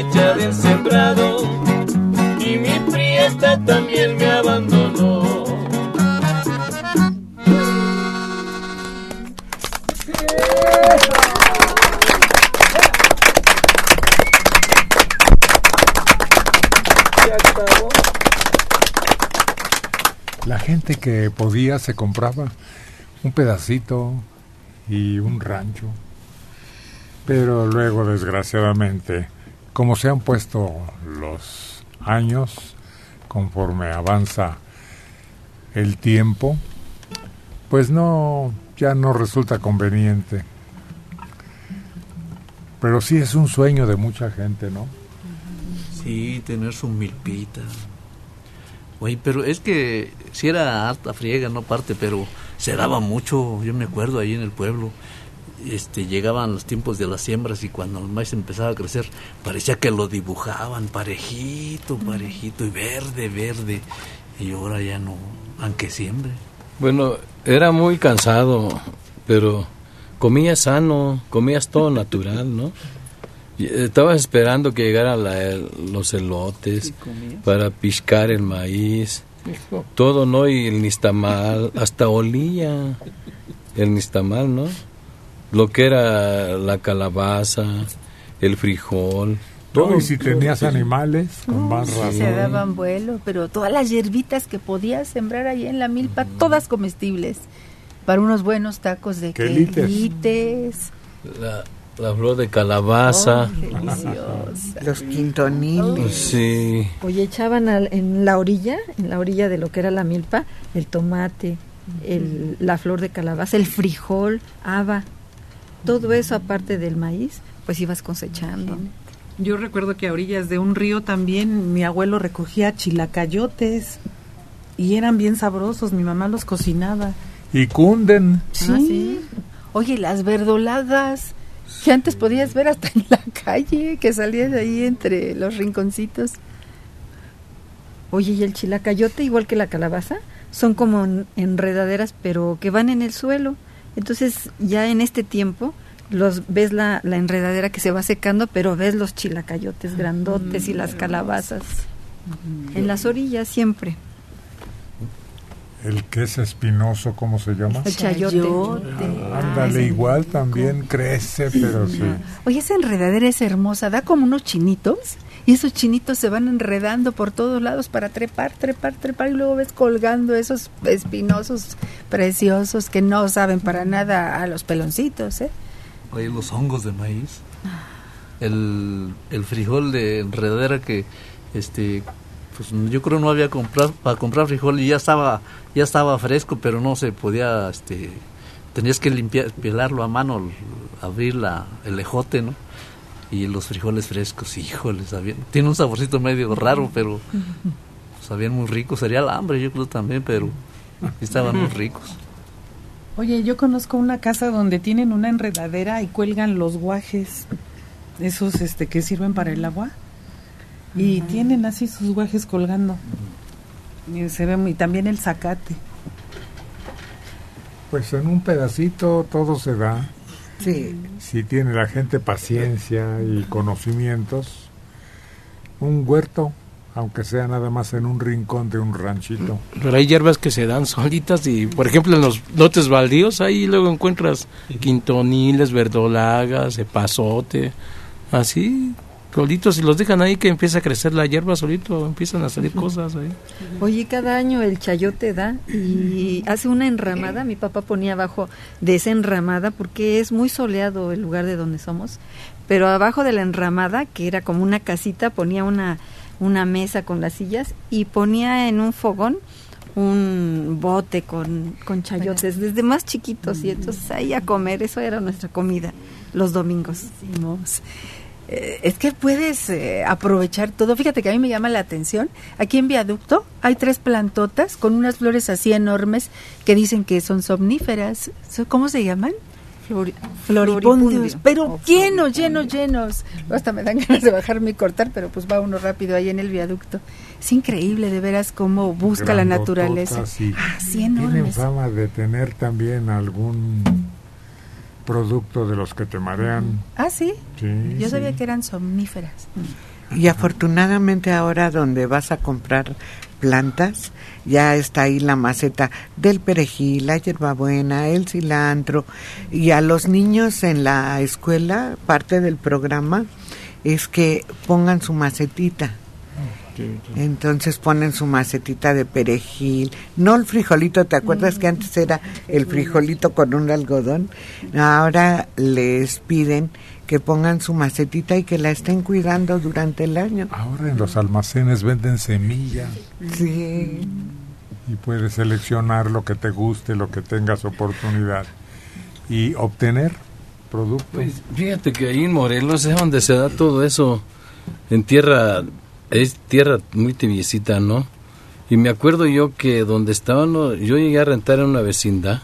Cosecha del sembrado y mi prieta también me abandonó. La gente que podía se compraba un pedacito y un rancho. Pero luego, desgraciadamente, como se han puesto los años, conforme avanza el tiempo, pues no, ya no resulta conveniente. Pero sí es un sueño de mucha gente, ¿no? Sí, tener su milpita. Oye, pero es que si era harta friega, no parte, pero se daba mucho, yo me acuerdo ahí en el pueblo. Este, llegaban los tiempos de las siembras y cuando el maíz empezaba a crecer parecía que lo dibujaban parejito, parejito y verde, verde y ahora ya no, aunque siembre. Bueno, era muy cansado, pero comías sano, comías todo natural, ¿no? Y, eh, Estabas esperando que llegaran la- los elotes para piscar el maíz, todo, ¿no? Y el nistamal, hasta olía el nistamal, ¿no? Lo que era la calabaza, el frijol. No, y si tenías animales, con más Sí, razón. se daban vuelo, pero todas las hierbitas que podías sembrar ahí en la milpa, todas comestibles. Para unos buenos tacos de Quelites. La, la flor de calabaza. Los quintoniles. Sí. Oye, echaban al- en la orilla, en la orilla de lo que era la milpa, el tomate, el, la flor de calabaza, el frijol, haba, todo eso aparte del maíz, pues ibas cosechando. Yo recuerdo que a orillas de un río también mi abuelo recogía chilacayotes y eran bien sabrosos, mi mamá los cocinaba. Y cunden. Sí. Ah, Oye, las verdolagas, que antes podías ver hasta en la calle, que salían ahí entre los rinconcitos. Oye, y el chilacayote, igual que la calabaza, son como en- enredaderas, pero que van en el suelo. Entonces, ya en este tiempo, los ves la, la enredadera que se va secando, pero ves los chilacayotes grandotes y las calabazas. En las orillas siempre. El que es espinoso, ¿cómo se llama? El chayote. Ah, Ándale, igual también crece, pero sí. Oye, esa enredadera es hermosa, da como unos chinitos y esos chinitos se van enredando por todos lados para trepar, trepar, trepar y luego ves colgando esos espinosos preciosos que no saben para nada a los peloncitos, ¿eh? Oye, los hongos de maíz. El, el frijol de enredadera que este pues yo creo no había comprado para comprar frijol y ya estaba ya estaba fresco pero no se podía este tenías que limpiar pelarlo a mano abrir la, el ejote no y los frijoles frescos híjoles sabían tiene un saborcito medio raro pero sabían muy ricos sería el hambre yo creo también pero estaban muy ricos Oye, yo conozco una casa donde tienen una enredadera y cuelgan los guajes, esos este que sirven para el agua, y tienen así sus guajes colgando. Y se ve muy, también el zacate. Pues en un pedacito todo se da. Sí. Si tiene la gente paciencia y conocimientos, un huerto, aunque sea nada más en un rincón de un ranchito. Pero hay hierbas que se dan solitas y, por ejemplo, en los lotes baldíos, ahí luego encuentras quintoniles, verdolagas, epazote, así, solitos, y los dejan ahí que empieza a crecer la hierba solito, empiezan a salir cosas ahí. Oye, cada año el chayote da y hace una enramada. Mi papá ponía abajo de esa enramada porque es muy soleado el lugar de donde somos. Pero abajo de la enramada, que era como una casita, ponía una, una mesa con las sillas y ponía en un fogón un bote con, con chayotes desde más chiquitos y entonces ahí a comer, eso era nuestra comida los domingos. Eh, es que puedes eh, aprovechar todo. Fíjate que a mí me llama la atención. Aquí en Viaducto hay tres plantotas con unas flores así enormes que dicen que son somníferas. So- ¿Cómo se llaman? Flori-. Floripundio. Pero llenos, llenos, llenos. Hasta me dan ganas de bajarme y cortar, pero pues va uno rápido ahí en el viaducto. Es increíble de veras cómo busca la naturaleza. Así Tienen enormes. fama de tener también algún producto de los que te marean. Ah, sí. Sí, Yo sí. sabía que eran somníferas. Y afortunadamente ahora donde vas a comprar plantas, ya está ahí la maceta del perejil, la hierbabuena, el cilantro. Y a los niños en la escuela, parte del programa es que pongan su macetita. Entonces ponen su macetita de perejil, no el frijolito, ¿te acuerdas que antes era el frijolito con un algodón? Ahora les piden que pongan su macetita y que la estén cuidando durante el año. Ahora en los almacenes venden semillas Sí. y puedes seleccionar lo que te guste, lo que tengas oportunidad y obtener productos. Pues fíjate que ahí en Morelos es donde se da todo eso. En tierra, es tierra muy tibiecita, ¿no? Y me acuerdo yo que donde estaban, yo llegué a rentar en una vecindad,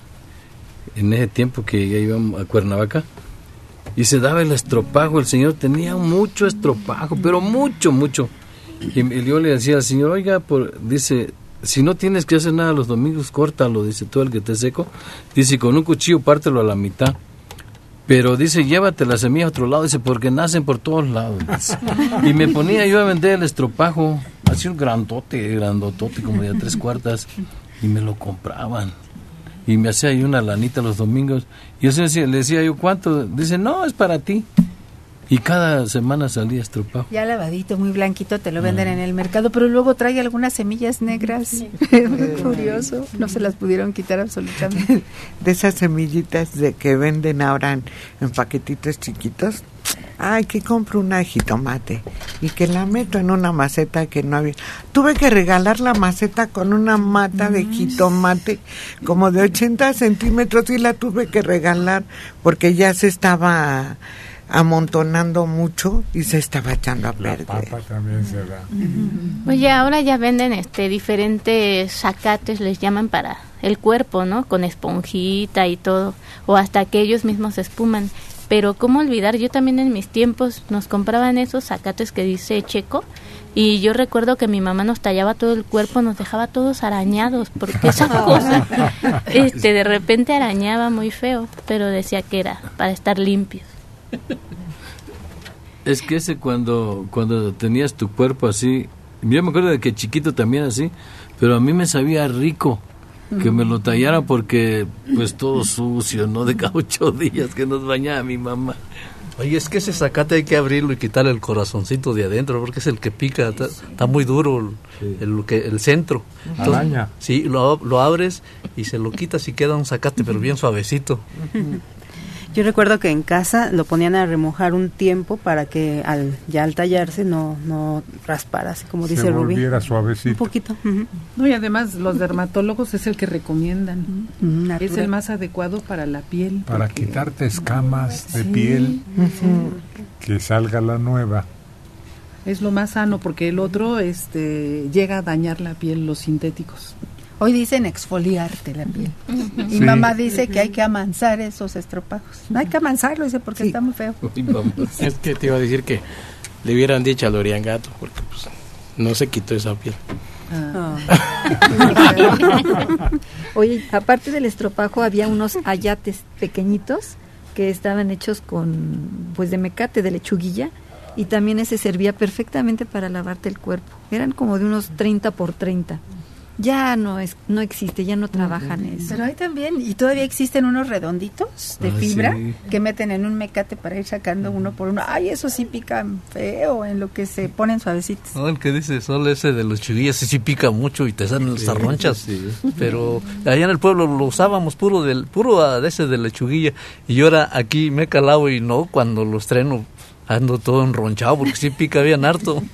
en ese tiempo que ya íbamos a Cuernavaca, y se daba el estropajo. El señor tenía mucho estropajo, pero mucho, mucho. Y, yo le decía al señor, oiga, por, dice, si no tienes que hacer nada los domingos, córtalo, dice, todo el que te seco. Dice, "y con un cuchillo pártelo a la mitad. Pero dice, llévate la semilla a otro lado, dice, porque nacen por todos lados. Y me ponía yo a vender el estropajo, así un grandote, grandotote, como de tres cuartas, y me lo compraban. Y me hacía yo una lanita los domingos. Y yo le decía yo, ¿cuánto? Dice, no, es para ti. Y cada semana salía estropajo. Ya lavadito, muy blanquito, te lo venden en el mercado, pero luego trae algunas semillas negras. Curioso, no se las pudieron quitar absolutamente. De esas semillitas de que venden ahora en, en paquetitos chiquitos. Ay, que compro una de jitomate y que la meto en una maceta que no había. Tuve que regalar la maceta con una mata de jitomate como de 80 centímetros y la tuve que regalar porque ya se estaba amontonando mucho y se estaba echando a perder. Papa también se da. Oye, ahora ya venden este diferentes sacates, les llaman para el cuerpo, ¿no? Con esponjita y todo, o hasta que ellos mismos se espuman. Pero cómo olvidar, yo también en mis tiempos nos compraban esos sacates que dice Checo y yo recuerdo que mi mamá nos tallaba todo el cuerpo, nos dejaba todos arañados, porque esa cosa este de repente arañaba muy feo, pero decía que era para estar limpios. Es que ese cuando, cuando tenías tu cuerpo así, yo me acuerdo de que chiquito también así, pero a mí me sabía rico que me lo tallara porque pues todo sucio, ¿no? De cada ocho días que nos bañaba mi mamá. Oye, es que ese zacate hay que abrirlo y quitarle el corazoncito de adentro, porque es el que pica, está, está muy duro el, el que, el centro. Araña. Sí, lo, lo abres y se lo quitas y queda un zacate, pero bien suavecito. Yo recuerdo que en casa lo ponían a remojar un tiempo para que al ya al tallarse no no raspara, así como dice Se Rubí. volviera suavecito. Un poquito. No, y además los dermatólogos es el que recomiendan. Es el más adecuado para la piel. Para porque- quitarte escamas de Sí. piel, que salga la nueva. Es lo más sano porque el otro este llega a dañar la piel, los sintéticos. Hoy dicen exfoliarte la piel. Y mamá dice que hay que amansar esos estropajos. No hay que amansarlo, dice, porque está muy feo. Es que te iba a decir que le hubieran dicho a Lorian Gato, porque pues no se quitó esa piel. Oye, aparte del estropajo había unos ayates pequeñitos que estaban hechos con pues de mecate, de lechuguilla y también ese servía perfectamente para lavarte el cuerpo. Eran como de unos 30 por 30. Ya no es no existe, ya no trabajan eso. Pero hay también, y todavía existen unos redonditos de Ah, fibra sí. que meten en un mecate para ir sacando uno por uno. Ay, eso sí pican feo en lo que se ponen suavecitos. No, el que dice solo ese de los chiguillas, ese sí pica mucho y te salen las ronchas. Pero allá en el pueblo lo usábamos puro del puro ah, de ese de lechuguilla. Y ahora aquí me he calado y no, cuando lo estreno ando todo enronchado porque sí pica bien harto.